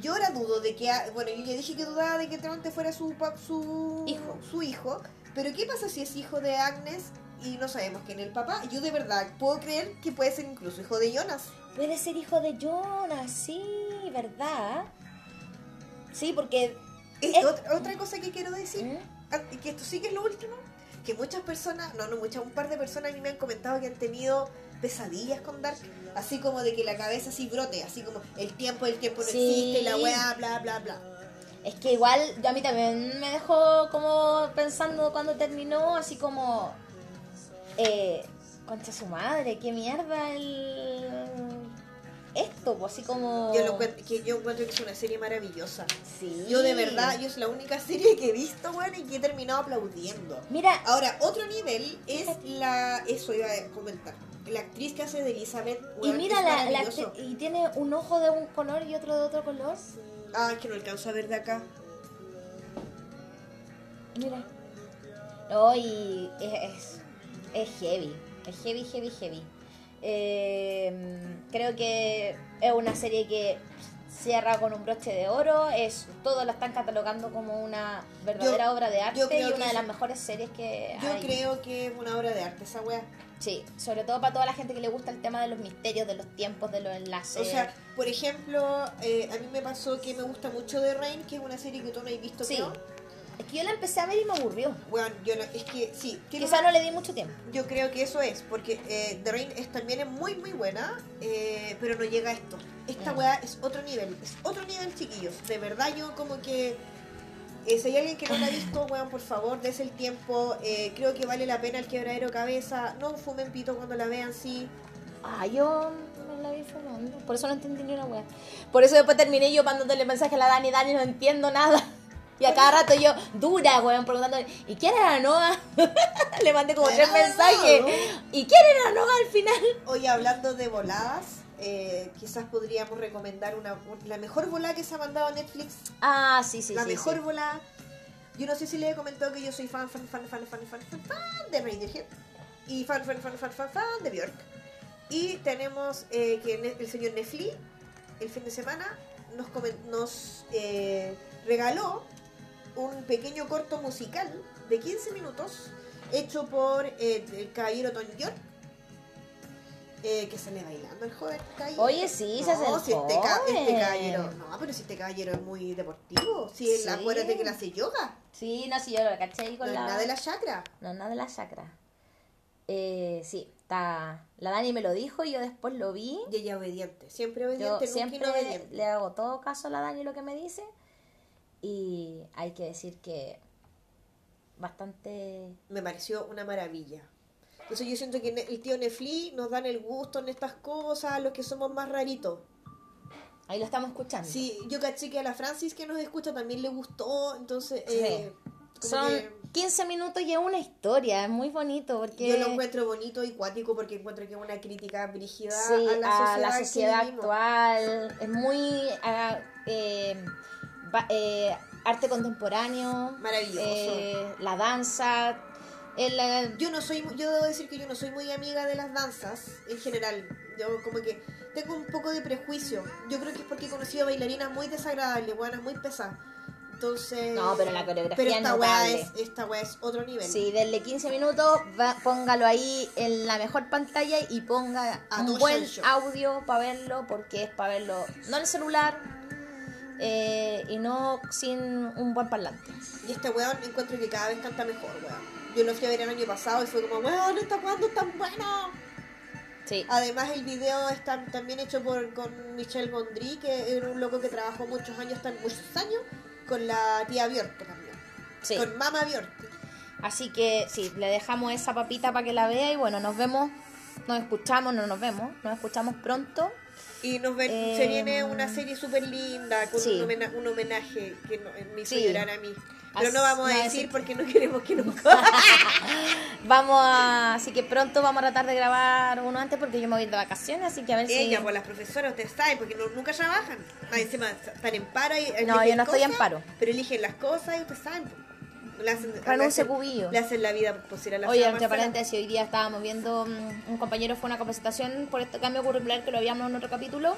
Yo ahora dudo de que... Bueno, yo ya dije que dudaba de que Tronte fuera su, su Hijo. Su hijo. Pero ¿qué pasa si es hijo de Agnes y no sabemos quién es el papá? Yo de verdad puedo creer que puede ser incluso hijo de Jonas. Puede ser hijo de Jonas, sí, ¿verdad? Sí, porque... Es otra, otra cosa que quiero decir, ¿Mm? ah, que esto sí que es lo último, que muchas personas, no, no muchas, un par de personas a mí me han comentado que han tenido pesadillas con Dark, así como de que la cabeza así brote, así como el tiempo, el tiempo no Sí. existe, la weá, bla, bla, bla. Es que igual yo a mí también me dejó como pensando cuando terminó, así como... Eh, concha su madre, qué mierda el... Esto, pues así como... Yo, lo que yo encuentro que es una serie maravillosa. Sí. Yo de verdad, yo es la única serie que he visto, weón, y que he terminado aplaudiendo. Mira, Ahora, otro nivel es la, eso iba a comentar, la actriz que hace de Elizabeth, y mira la, la y tiene un ojo de un color y otro de otro color. Ah, es que no alcanzo a ver de acá. Mira. No, y es, es, es heavy. Es heavy, heavy, heavy. Eh, creo que es una serie que cierra con un broche de oro. Es Todos la están catalogando como una verdadera Yo- obra de arte y una de las mejores series que Yo hay. creo que es una obra de arte esa wea. Sí, sobre todo para toda la gente que le gusta el tema de los misterios, de los tiempos, de los enlaces. O sea, por ejemplo, eh, a mí me pasó que me gusta mucho The Rain, que es una serie que tú no has visto, sí. creo. Es que yo la empecé a ver y me aburrió. Bueno, yo no, es que sí, Quizá una- no le di mucho tiempo. yo creo que eso es, porque eh, The Rain es, también es muy muy buena, eh, pero no llega a esto. Esta Mm. weá es otro nivel, es otro nivel chiquillos. De verdad yo como que eh, si hay alguien que no la ha visto, weón, por favor, des el tiempo. Eh, creo que vale la pena el quebradero cabeza. No fumen pito cuando la vean, sí. Ah, yo me la vi fumando. Por eso no entendí ni una wea. Por eso después terminé yo mandándole mensaje a la Dani, Dani, no entiendo nada. Y a cada rato yo, dura, weón, preguntándole, ¿y quién era Noah? Le mandé como tres mensajes. ¿Y quién era Noah al final? Oye, hablando de voladas, eh, quizás podríamos recomendar una, la mejor volada que se ha mandado a Netflix. Ah, sí, sí, la sí. mejor sí. volada. Yo no sé si le he comentado que yo soy fan, fan, fan, fan, fan, fan, fan, fan de Radiohead. Y fan, fan, fan, fan, fan, fan de Björk. Y tenemos eh, que el señor Nefli, el fin de semana, nos, nos eh, regaló un pequeño corto musical de 15 minutos hecho por eh, el caballero Tom York. Eh, que sale bailando el joven caballero. Oye, sí, se hace el si este, ca- este caballero. No, pero si este caballero es muy deportivo. Si él, Sí. acuérdate que él hace yoga. Sí, no, sí, yo lo caché ahí No con es la... nada de la chakra. No, nada de la chakra. Eh, sí, está... La Dani me lo dijo y yo después lo vi. Y ella obediente. Siempre Yo obediente, nunca siempre inobediente. le hago todo caso a la Dani lo que me dice. Y hay que decir que bastante... Me pareció una maravilla. Entonces yo siento que el tío Nefli nos dan el gusto en estas cosas, los que somos más raritos. Ahí lo estamos escuchando. Sí, yo caché que a la Francis que nos escucha también le gustó, entonces... eh, Son que 15 minutos y es una historia, es muy bonito porque... Yo lo encuentro bonito y cuático porque encuentro que es una crítica brígida Sí, a la sociedad, a la sociedad actual. Es muy ah, eh, eh, arte contemporáneo. Maravilloso. eh, la danza. El, Yo no soy, yo debo decir que yo no soy muy amiga de las danzas en general. Yo como que tengo un poco de prejuicio. Yo creo que es porque he conocido bailarinas muy desagradables, buenas, muy pesadas. Entonces. No, pero la coreografía Pero es esta weá es, esta weá es otro nivel. Sí, denle 15 minutos, va- póngalo ahí en la mejor pantalla y ponga A un buen audio para verlo, porque es para verlo no en el celular eh, y no sin un buen parlante. Y este weón encuentro que cada vez canta mejor, weón. Yo lo fui a ver el año pasado y fue como, weón, ¿hasta cuándo es tan bueno? Sí, Además el video está también hecho por con Michel Gondry, que era un loco que trabajó muchos años, muchos años, con la tía Björk también. sí. Con Mama Björk. Así que sí, le dejamos esa papita para que la vea y bueno, nos vemos, nos escuchamos, no nos vemos, nos escuchamos pronto. Y nos ven- Eh, se viene una serie súper linda con sí. un, homena- un homenaje que no- me hizo Sí. llorar a mí. Pero As- no vamos a no, decir porque no queremos que nunca. Vamos a, así que pronto vamos a tratar de grabar uno antes porque yo me voy de vacaciones, así que a ver si... Ella, pues las profesoras, ustedes saben, porque no- nunca trabajan. Ah, encima están en paro y No, yo no estoy en cosas, paro. Pero eligen las cosas y ustedes saben. Le hacen, le Renuncia, hacen- cubillo. Le hacen la vida posible a la Oye, entre paréntesis, hoy día estábamos viendo, mm, un compañero fue a una capacitación por este cambio curricular que lo habíamos en otro capítulo.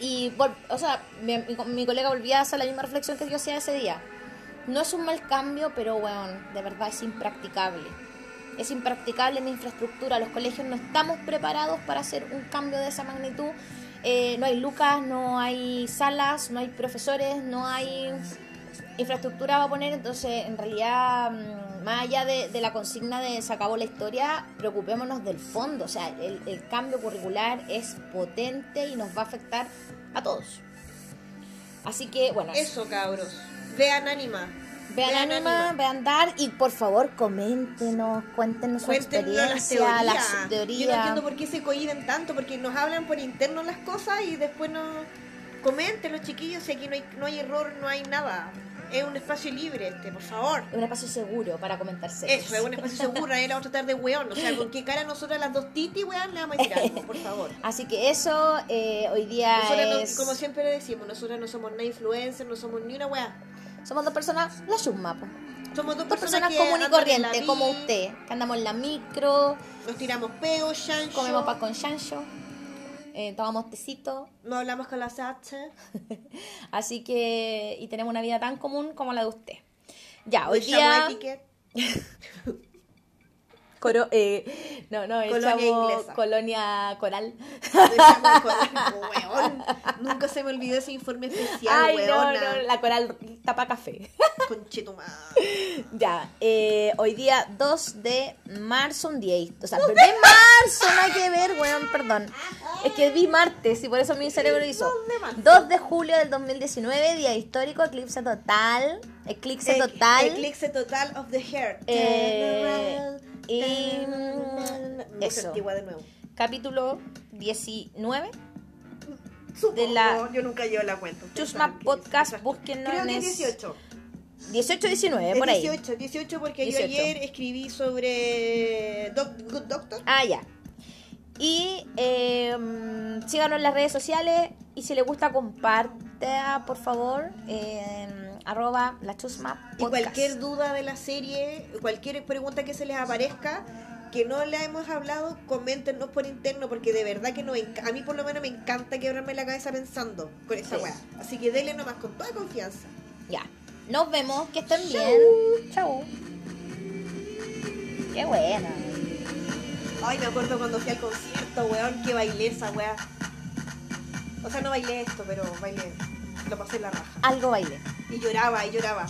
Y, o sea, mi, mi, colega volvía a hacer la misma reflexión que yo hacía ese día. No es un mal cambio, pero, bueno, de verdad es impracticable. Es impracticable en infraestructura. Los colegios no estamos preparados para hacer un cambio de esa magnitud. Eh, no hay lucas, no hay salas, no hay profesores, no hay infraestructura va a poner, entonces en realidad, mm, más allá de, de la consigna de se acabó la historia, preocupémonos del fondo, o sea, el, el cambio curricular es potente y nos va a afectar a todos. Así que, bueno, Eso, cabros. Vean Anima. vean Anima, vean Dar y por favor coméntenos, cuéntenos su Cuéntenos las experiencia, teorías. las Yo no entiendo por qué se cohiben tanto, porque nos hablan por interno las cosas y después no comenten los chiquillos si aquí no hay, no hay error, no hay nada. Es un espacio libre este, por favor. Es un espacio seguro para comentarse. Eso, es un espacio seguro, nadie la vamos a tratar de weón. O sea, con qué cara nosotras las dos titi, weón, le vamos a decir algo, por favor. Así que eso, eh, hoy día Nosotras, no- es... como siempre le decimos, nosotras no somos ni influencers, no somos ni una weá. Somos dos personas, la Chusma, po. Somos dos Dos personas, personas comunes y corrientes, como usted, que andamos en la micro, Nos tiramos peos, chancho. comemos pan con chancho, eh, tomamos tecito, No hablamos con las H. así que, y tenemos una vida tan común como la de usted. Ya, hoy día. coro- eh, no, no, Colonia echamos inglesa. colonia coral. Weón. Nunca se me olvidó ese informe especial, Ay, no, weona. no, la coral tapa café. Conchetumada. Ya, eh, hoy día 2 de marzo, un día, o sea, de marzo, nada que ver, weón, perdón. Es que vi martes y por eso mi cerebro hizo 2 de julio del 2019, día histórico, eclipse total, eclipse Ec- total. Eclipse total of the hair. Eh, y Música eso. antigua de nuevo. Capítulo 19. Supongo, la yo nunca llevo la cuenta. Chusma Podcast, búsquenlo Creo en que es- es 18. 18-19, Es por ahí. 18, 18 porque 18. yo ayer escribí sobre Doc- Good Doctor. Ah, ya. Y eh, mm, síganos en las redes sociales y si les gusta comparta, por favor, en arroba la chusma Y cualquier duda de la serie, cualquier pregunta que se les aparezca, que no la hemos hablado, coméntenos por interno, porque de verdad que no, a mí por lo menos me encanta quebrarme la cabeza pensando con esa Sí. weá. Así que denle nomás con toda confianza. Ya. Nos vemos, que estén bien. Chau. Qué buena. Ay, me acuerdo cuando fui al concierto, weón, que bailé esa weá. O sea, no bailé esto, pero bailé. Lo pasé la raja. Algo baile. Y lloraba, y lloraba.